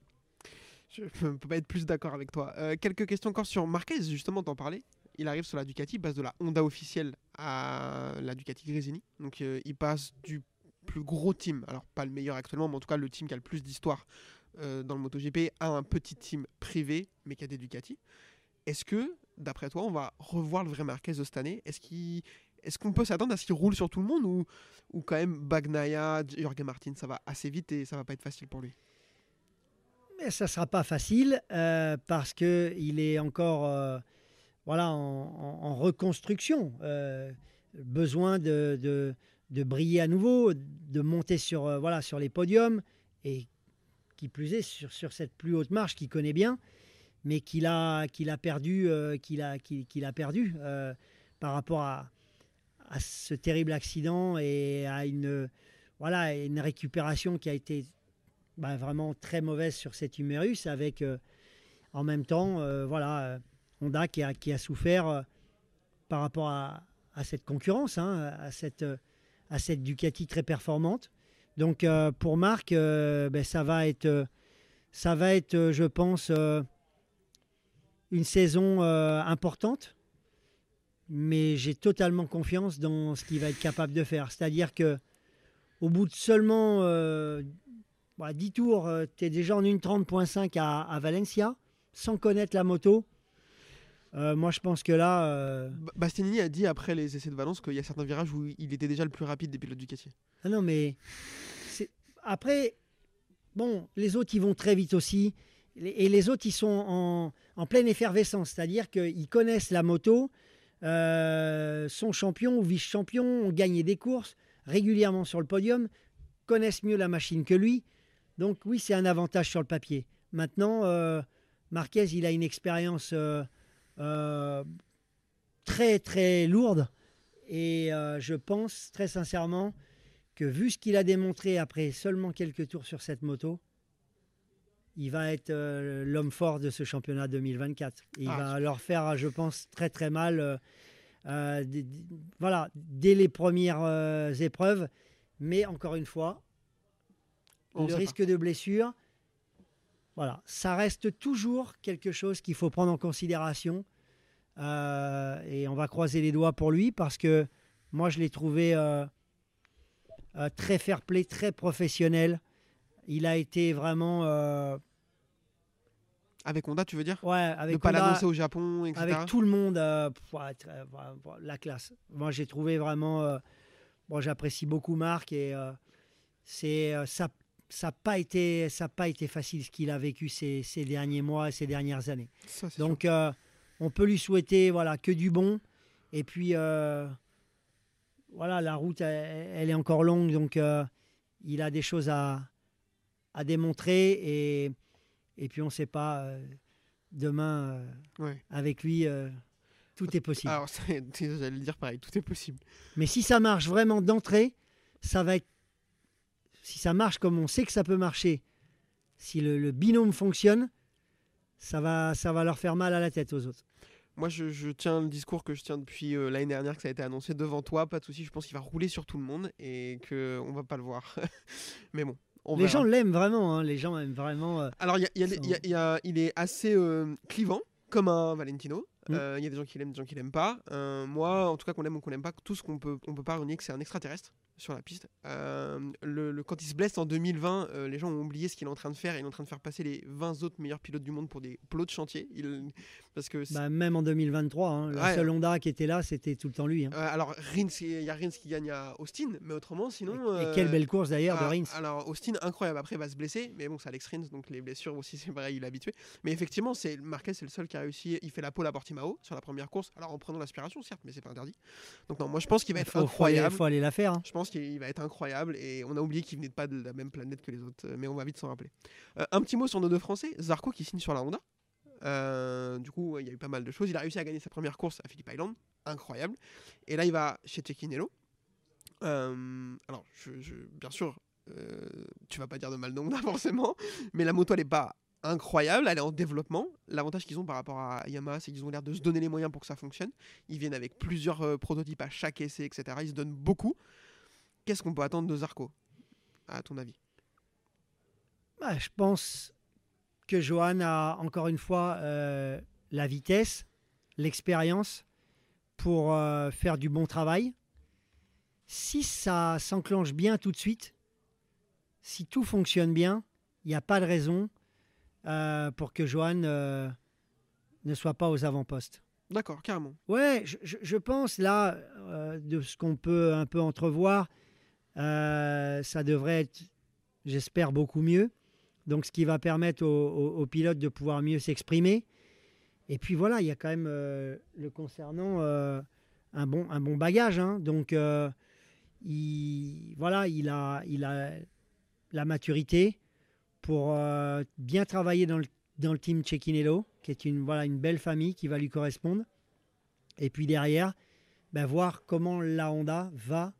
Je ne peux pas être plus d'accord avec toi. Euh, quelques questions encore sur Marquez, justement, t'en parlais. Il arrive sur la Ducati, passe de la Honda officielle à la Ducati Gresini. Donc euh, il passe du plus gros team, alors pas le meilleur actuellement, mais en tout cas le team qui a le plus d'histoire dans le MotoGP, à un petit team privé, mais qui a des Ducati. Est-ce que, d'après toi, on va revoir le vrai Marquez de cette année? Est-ce qu'il- est-ce qu'on peut s'attendre à ce qu'il roule sur tout le monde ou, ou quand même Bagnaia, Jorge Martin, ça va assez vite et ça va pas être facile pour lui? Mais ça sera pas facile euh, parce qu'il est encore euh, voilà, en, en- en reconstruction. euh, besoin de, de- briller à nouveau, de monter sur, voilà, sur les podiums et qui plus est sur, sur cette plus haute marche qu'il connaît bien, mais qu'il a, qu'il a perdu, qu'il a, qu'il, qu'il a perdu par rapport à, à ce terrible accident et à une, voilà, une récupération qui a été bah, vraiment très mauvaise sur cet humérus avec euh, en même temps euh, voilà euh, Honda qui a, qui a souffert par rapport à, cette concurrence hein, à cette à cette Ducati très performante. Donc pour Marc ben, ça va être ça va être je pense une saison importante mais j'ai totalement confiance dans ce qu'il va être capable de faire c'est-à-dire que au bout de seulement euh, voilà, 10 tours, tu es déjà en 1.30.5 à, à Valencia, sans connaître la moto. Euh, moi, je pense que là, euh, Ba- Bastianini a dit après les essais de Valence qu'il y a certains virages où il était déjà le plus rapide des pilotes Ducati. ah non, mais après, bon, les autres, ils vont très vite aussi. Et les autres, ils sont en, en pleine effervescence, c'est-à-dire qu'ils connaissent la moto, euh, sont champions ou vice-champions, ont gagné des courses régulièrement sur le podium, connaissent mieux la machine que lui. Donc oui, c'est un avantage sur le papier. Maintenant, euh, Marquez, il a une expérience euh, très très lourde et je pense très sincèrement que vu ce qu'il a démontré après seulement quelques tours sur cette moto, il va être euh, l'homme fort de ce championnat 2024. Et il Ah, va leur faire, je pense, très très mal. euh, euh, voilà, dès les premières euh, épreuves. Mais encore une fois, On le risque de blessure, voilà, ça reste toujours quelque chose qu'il faut prendre en considération. Euh, et on va croiser les doigts pour lui parce que moi, je l'ai trouvé euh, euh, très fair-play, très professionnel. Il a été vraiment, euh, Avec Honda, tu veux dire? Ouais, avec Ne pas Honda- l'annoncer au Japon, etc. avec tout le monde, euh, la classe. Moi, j'ai trouvé vraiment. euh, bon, j'apprécie beaucoup Marc et euh, c'est euh, ça. Ça n'a pas été, ça pas été facile ce qu'il a vécu ces, ces derniers mois et ces dernières années. Ça, Donc, on peut lui souhaiter voilà que du bon. Et puis, voilà, la route, elle, elle est encore longue, donc il a des choses à, à démontrer. Et, et puis, on ne sait pas euh, demain. euh. Ouais. avec lui, euh, tout est possible. Alors, j'allais le dire pareil, tout est possible. Mais si ça marche vraiment d'entrée, ça va être. Si ça marche comme on sait que ça peut marcher, si le, le binôme fonctionne, ça va, ça va leur faire mal à la tête aux autres. Moi, je, je tiens le discours que je tiens depuis euh, l'année dernière, que ça a été annoncé devant toi. Pas de souci, je pense qu'il va rouler sur tout le monde et qu'on va pas le voir. Mais bon, on les verra. gens l'aiment vraiment, hein, les gens aiment vraiment. euh, Alors, il y a- y a y a- il est assez euh, clivant, comme un Valentino. Mm. Euh, Il y a des gens qui l'aiment, des gens qui l'aiment pas. Moi, en tout cas, qu'on aime ou qu'on l'aime pas, tout ce qu'on peut, on peut pas renier que c'est un extraterrestre sur la piste. Euh, le, le- quand il se blesse en 2020, euh, les gens ont oublié ce qu'il est en train de faire. Il est en train de faire passer les 20 autres meilleurs pilotes du monde pour des plots de chantier. Il, parce que Bah, même en 2023, hein, le Ouais. seul Honda qui était là, c'était tout le temps lui. hein. Euh, alors, Rins, il y a Rins qui gagne à Austin, mais autrement, sinon. Et euh, quelle belle course d'ailleurs de ah, Rins. Alors, Austin, incroyable. Après, il va se blesser, mais bon, c'est Alex Rins, donc les blessures aussi, c'est pareil, il est habitué. Mais effectivement, c'est Marquez, c'est le seul qui a réussi. Il fait la pole à Portimao sur la première course, alors en prenant l'aspiration, certes, mais c'est pas interdit. Donc, non, moi, je pense qu'il va Il être faut, faut aller, incroyable. faut aller la faire. hein. Je pense qu'il va être incroyable et on a oublié qu'il venait pas de la même planète que les autres, euh, mais on va vite s'en rappeler. Euh, un petit mot sur nos deux Français, Zarco qui signe sur la Honda. Euh, du coup, il y a eu pas mal de choses. Il a réussi à gagner sa première course à Phillip Island, incroyable. Et là, il va chez Cecchinello. Euh, alors, bien sûr, tu vas pas dire de mal de Honda forcément, mais la moto elle est pas incroyable, elle est en développement. L'avantage qu'ils ont par rapport à Yamaha, c'est qu'ils ont l'air de se donner les moyens pour que ça fonctionne. Ils viennent avec plusieurs prototypes à chaque essai, etc. Ils se donnent beaucoup. Qu'est-ce qu'on peut attendre de Zarco, à ton avis? Bah, je pense que Johan a encore une fois euh, la vitesse, l'expérience pour euh, faire du bon travail. Si ça s'enclenche bien tout de suite, si tout fonctionne bien, il n'y a pas de raison euh, pour que Johan ne soit pas aux avant-postes. D'accord, carrément. Ouais, je, pense là, de ce qu'on peut un peu entrevoir, euh, ça devrait être, j'espère, beaucoup mieux. Donc, ce qui va permettre aux, pilotes de pouvoir mieux s'exprimer. Et puis voilà, il y a quand même euh, le concernant euh, un, bon, un bon bagage. hein. Donc, il, voilà, il a, il a la maturité pour bien travailler dans le, dans le team Cecchinello, qui est une, voilà, une belle famille qui va lui correspondre. Et puis derrière, ben, voir comment la Honda va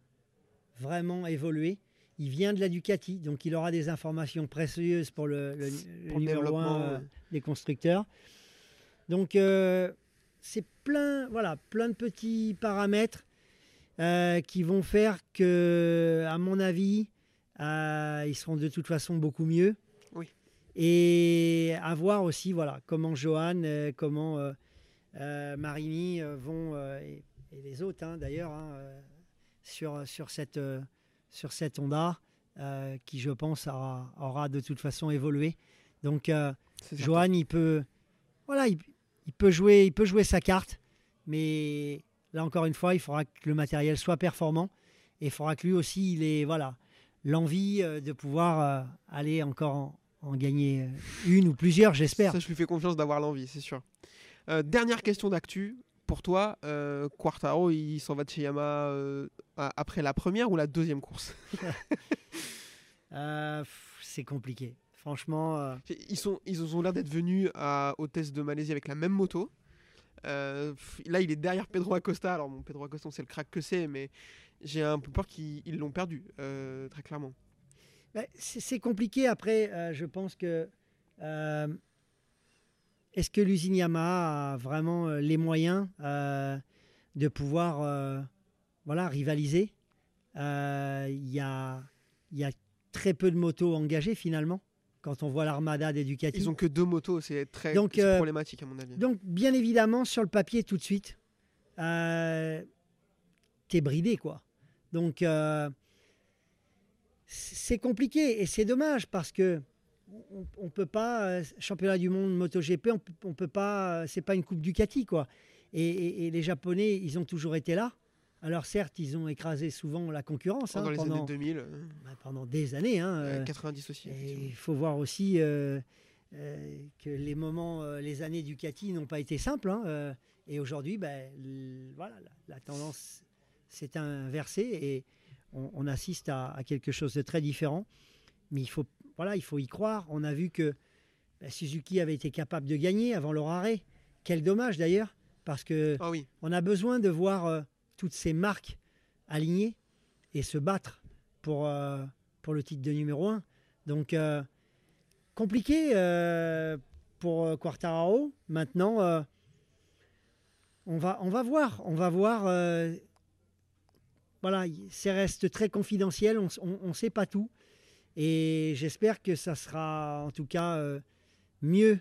vraiment évoluer. Il vient de la Ducati, donc il aura des informations précieuses pour le, le- le Pour le numéro développement, 1 ouais. des constructeurs. Donc euh, c'est plein, voilà, plein de petits paramètres euh, qui vont faire que, à mon avis, euh, ils seront de toute façon beaucoup mieux. Oui. Et à voir aussi, voilà, comment Johan, euh, comment euh, euh, euh, vont, euh, et, et les autres hein, d'ailleurs, hein, euh, sur, sur, cette, euh, sur cette Honda, euh, qui je pense aura, aura de toute façon évolué. Donc euh. Johan, il peut, voilà, il, il peut jouer, il peut jouer sa carte, mais là encore une fois, il faudra que le matériel soit performant et il faudra que lui aussi, il ait, voilà, l'envie de pouvoir aller encore en, en gagner une ou plusieurs, j'espère. Ça, je lui fais confiance d'avoir l'envie, c'est sûr. Euh, dernière question d'actu. Pour toi, euh, Quartaro, il s'en va de chez Yamaha euh, après la première ou la deuxième course Euh, c'est compliqué. Franchement, euh, Ils, sont, ils ont l'air d'être venus à- au test de Malaisie avec la même moto. Là, il est derrière Pedro Acosta. Alors, bon, Pedro Acosta, on sait le crack que c'est, mais j'ai un peu peur qu'ils ils l'ont perdu, très clairement. Ben, c'est compliqué après. je pense que est-ce que l'usine Yamaha a vraiment euh, les moyens euh, de pouvoir euh, voilà rivaliser? Il y, a, y a très peu de motos engagées finalement quand on voit l'armada des Ducati. Ils ont que deux motos, c'est très Donc, problématique à mon avis. Donc, bien évidemment, sur le papier, tout de suite, t'es bridé, quoi. Donc, euh, c'est compliqué et c'est dommage parce que on, on peut pas euh, championnat du monde MotoGP, on, on peut pas, euh, c'est pas une coupe Ducati, quoi. Et, et- et les Japonais, ils ont toujours été là. Alors certes, ils ont écrasé souvent la concurrence hein, pendant les pendant, années 2000, euh, bah, pendant des années. hein, euh, 90 aussi. il faut voir aussi que les moments, les années Ducati n'ont pas été simples. hein, et aujourd'hui, ben, l- voilà, la, la tendance s'est inversée et on, on assiste à, à quelque chose de très différent. Mais il faut, voilà, il faut y croire. On a vu que ben, Suzuki avait été capable de gagner avant leur arrêt. Quel dommage d'ailleurs, parce que Ah oui, on a besoin de voir euh, toutes ces marques alignées et se battre pour, euh, pour le titre de numéro 1. Donc, euh, compliqué pour Quartararo. Maintenant, on, va, on va voir. On va voir. voilà, ça reste très confidentiel. On ne sait pas tout. Et j'espère que ça sera en tout cas euh, mieux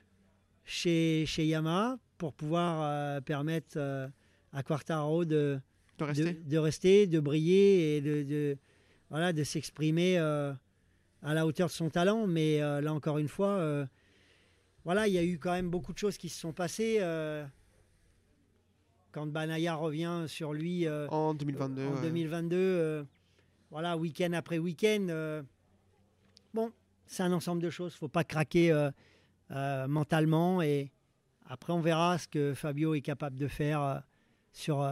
chez, chez Yamaha pour pouvoir euh, permettre euh, à Quartaro de, De rester. de, de rester, de briller et de, de- voilà, de s'exprimer euh, à la hauteur de son talent. Mais euh, là, encore une fois, euh, voilà, il y a eu quand même beaucoup de choses qui se sont passées. quand Banaya revient sur lui En 2022. en ouais. 2022, euh, voilà, week-end après week-end. Bon, c'est un ensemble de choses. faut pas craquer euh, euh, mentalement. Et après, on verra ce que Fabio est capable de faire euh, sur,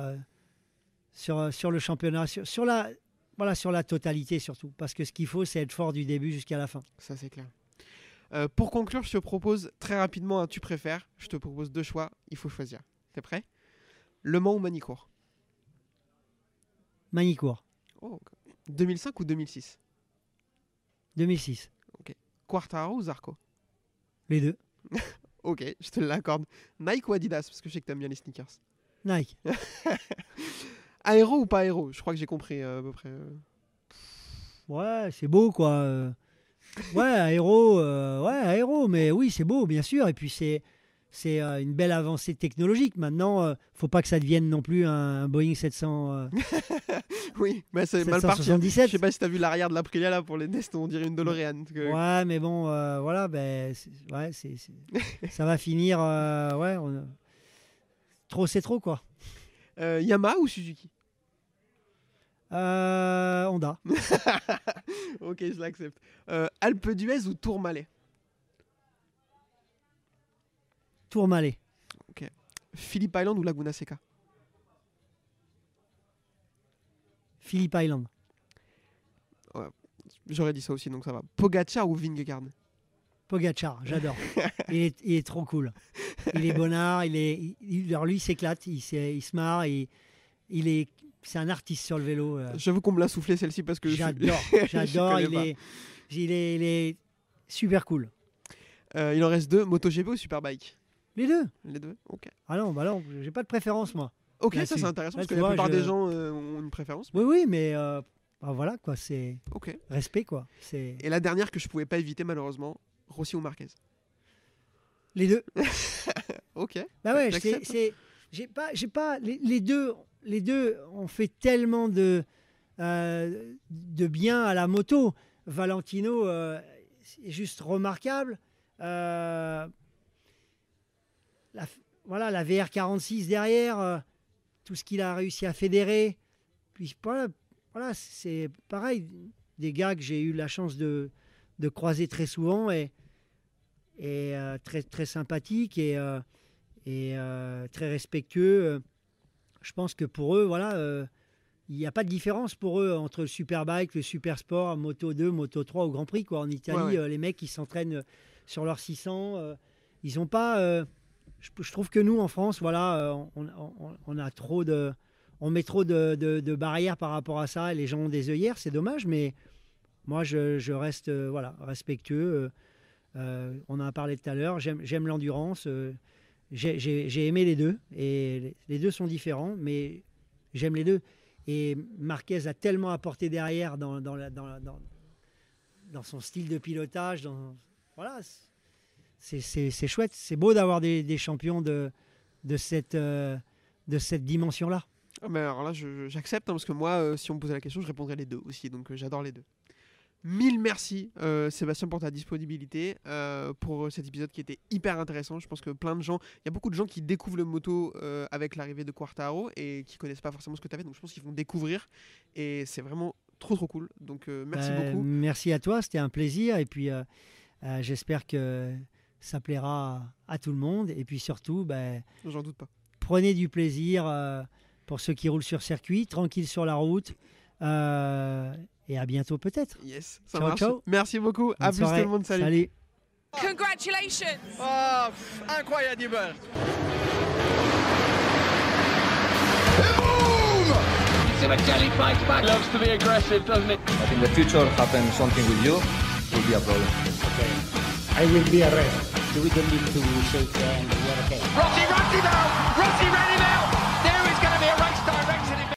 sur, sur le championnat, sur, sur la, voilà, sur la totalité surtout. Parce que ce qu'il faut, c'est être fort du début jusqu'à la fin. Ça, c'est clair. Pour conclure, je te propose très rapidement un tu préfères. Je te propose deux choix. Il faut choisir. T'es prêt? Le Mans ou Manicourt? Manicourt, Oh, 2005 ou 2006 2006. Quartaro ou Zarco? Les deux. Ok, je te l'accorde. Nike ou Adidas? Parce que je sais que t'aimes bien les sneakers. Nike. Aéro ou pas aéro? Je crois que j'ai compris euh, à peu près. euh. Ouais, c'est beau quoi. euh. Ouais, aéro, euh, ouais, aéro, mais oui, c'est beau, bien sûr. Et puis c'est c'est euh, une belle avancée technologique. Maintenant, euh, faut pas que ça devienne non plus un Boeing 700, euh, Oui, mais c'est mal parti. hein. Je 777. sais pas si t'as vu l'arrière de l'Aprilia là pour les Nest, on dirait une DeLorean. que- Ouais, mais bon, euh, voilà, ben, ouais, ça va finir. ouais, on- trop, c'est trop quoi. Yamaha ou Suzuki? Euh, Honda, Ok, je l'accepte. Alpe d'Huez ou Tourmalet? Tourmalet, Phillip Island ou Laguna Seca? Philippe Island, J'aurais dit ça aussi, donc ça va. Pogacar ou Vingegaard? Pogachar, j'adore. il, est, il est trop cool. Il est bonnard, il est, il- alors lui il s'éclate, il, il se marre, il, il est, c'est un artiste sur le vélo. euh. J'avoue qu'on me l'a soufflé celle-ci parce que J'adore, j'adore. connais Il pas. est, il est, il est super cool. Euh, il en reste deux, MotoGP ou Superbike? Les deux. Les deux Ok. Ah non, bah non, j'ai pas de préférence moi. Ok, ça Là-dessus. c'est intéressant Là, parce que la plupart je- des gens euh, ont une préférence. Oui, oui, mais euh, bah voilà quoi, c'est Ok. respect quoi. C'est Et la dernière que je pouvais pas éviter malheureusement, Rossi ou Marquez les deux. Ok. Bah ouais, c'est, j'ai pas, j'ai pas les, les deux, les deux ont fait tellement de euh, de bien à la moto. Valentino c'est juste remarquable. Euh, la, voilà, la VR46 derrière, euh, tout ce qu'il a réussi à fédérer. Puis voilà, voilà c'est pareil, des gars que j'ai eu la chance de, de croiser très souvent et, et euh, très, très sympathiques et, euh, et très respectueux. Je pense que pour eux, voilà, il n'y a pas de différence pour eux entre le superbike, le super sport, Moto 2, Moto 3 au Grand Prix. Quoi. En Italie, Ouais, ouais. les mecs, ils s'entraînent sur leurs 600. euh, ils n'ont pas. Je, trouve que nous, en France, voilà, euh, on, a trop de. On met trop de, barrières par rapport à ça les gens ont des œillères, c'est dommage, mais moi je, reste euh, voilà, respectueux. euh, on en a parlé tout à l'heure, j'aime l'endurance. j'ai- aimé les deux et les- deux sont différents, mais j'aime les deux. Et Marquez a tellement apporté derrière dans, dans, dans, dans, son style de pilotage. Voilà, c'est- chouette. C'est beau d'avoir des, des champions de, de cette, euh, de cette dimension-là. Ah, mais alors là, j'accepte hein, parce que moi, euh, si on me posait la question, je répondrais les deux aussi. Donc euh, j'adore les deux. Mille merci euh, Sébastien pour ta disponibilité, euh, pour cet épisode qui était hyper intéressant. Je pense que plein de gens, il y a beaucoup de gens qui découvrent le moto euh, avec l'arrivée de Quartaro et qui connaissent pas forcément ce que tu avais. Donc je pense qu'ils vont découvrir et c'est vraiment trop trop cool. Donc merci Euh, beaucoup. Merci à toi, c'était un plaisir. Et puis, j'espère que ça plaira à, à tout le monde. Et puis surtout, ben, J'en doute pas. prenez du plaisir euh, pour ceux qui roulent sur circuit, tranquille sur la route. Euh, et à bientôt peut-être. Yes, ça Ciao, marche. ciao. Merci beaucoup. à Bonne plus soirée. tout le monde. Salut. Salut. Congratulations! Oh, pff, incroyable fights back. Loves to be aggressive, doesn't it? But in the future, happen something with you, will be a problem. I will be arrested. Do we don't need to shake hands. We're okay. Rocky, Rocky now!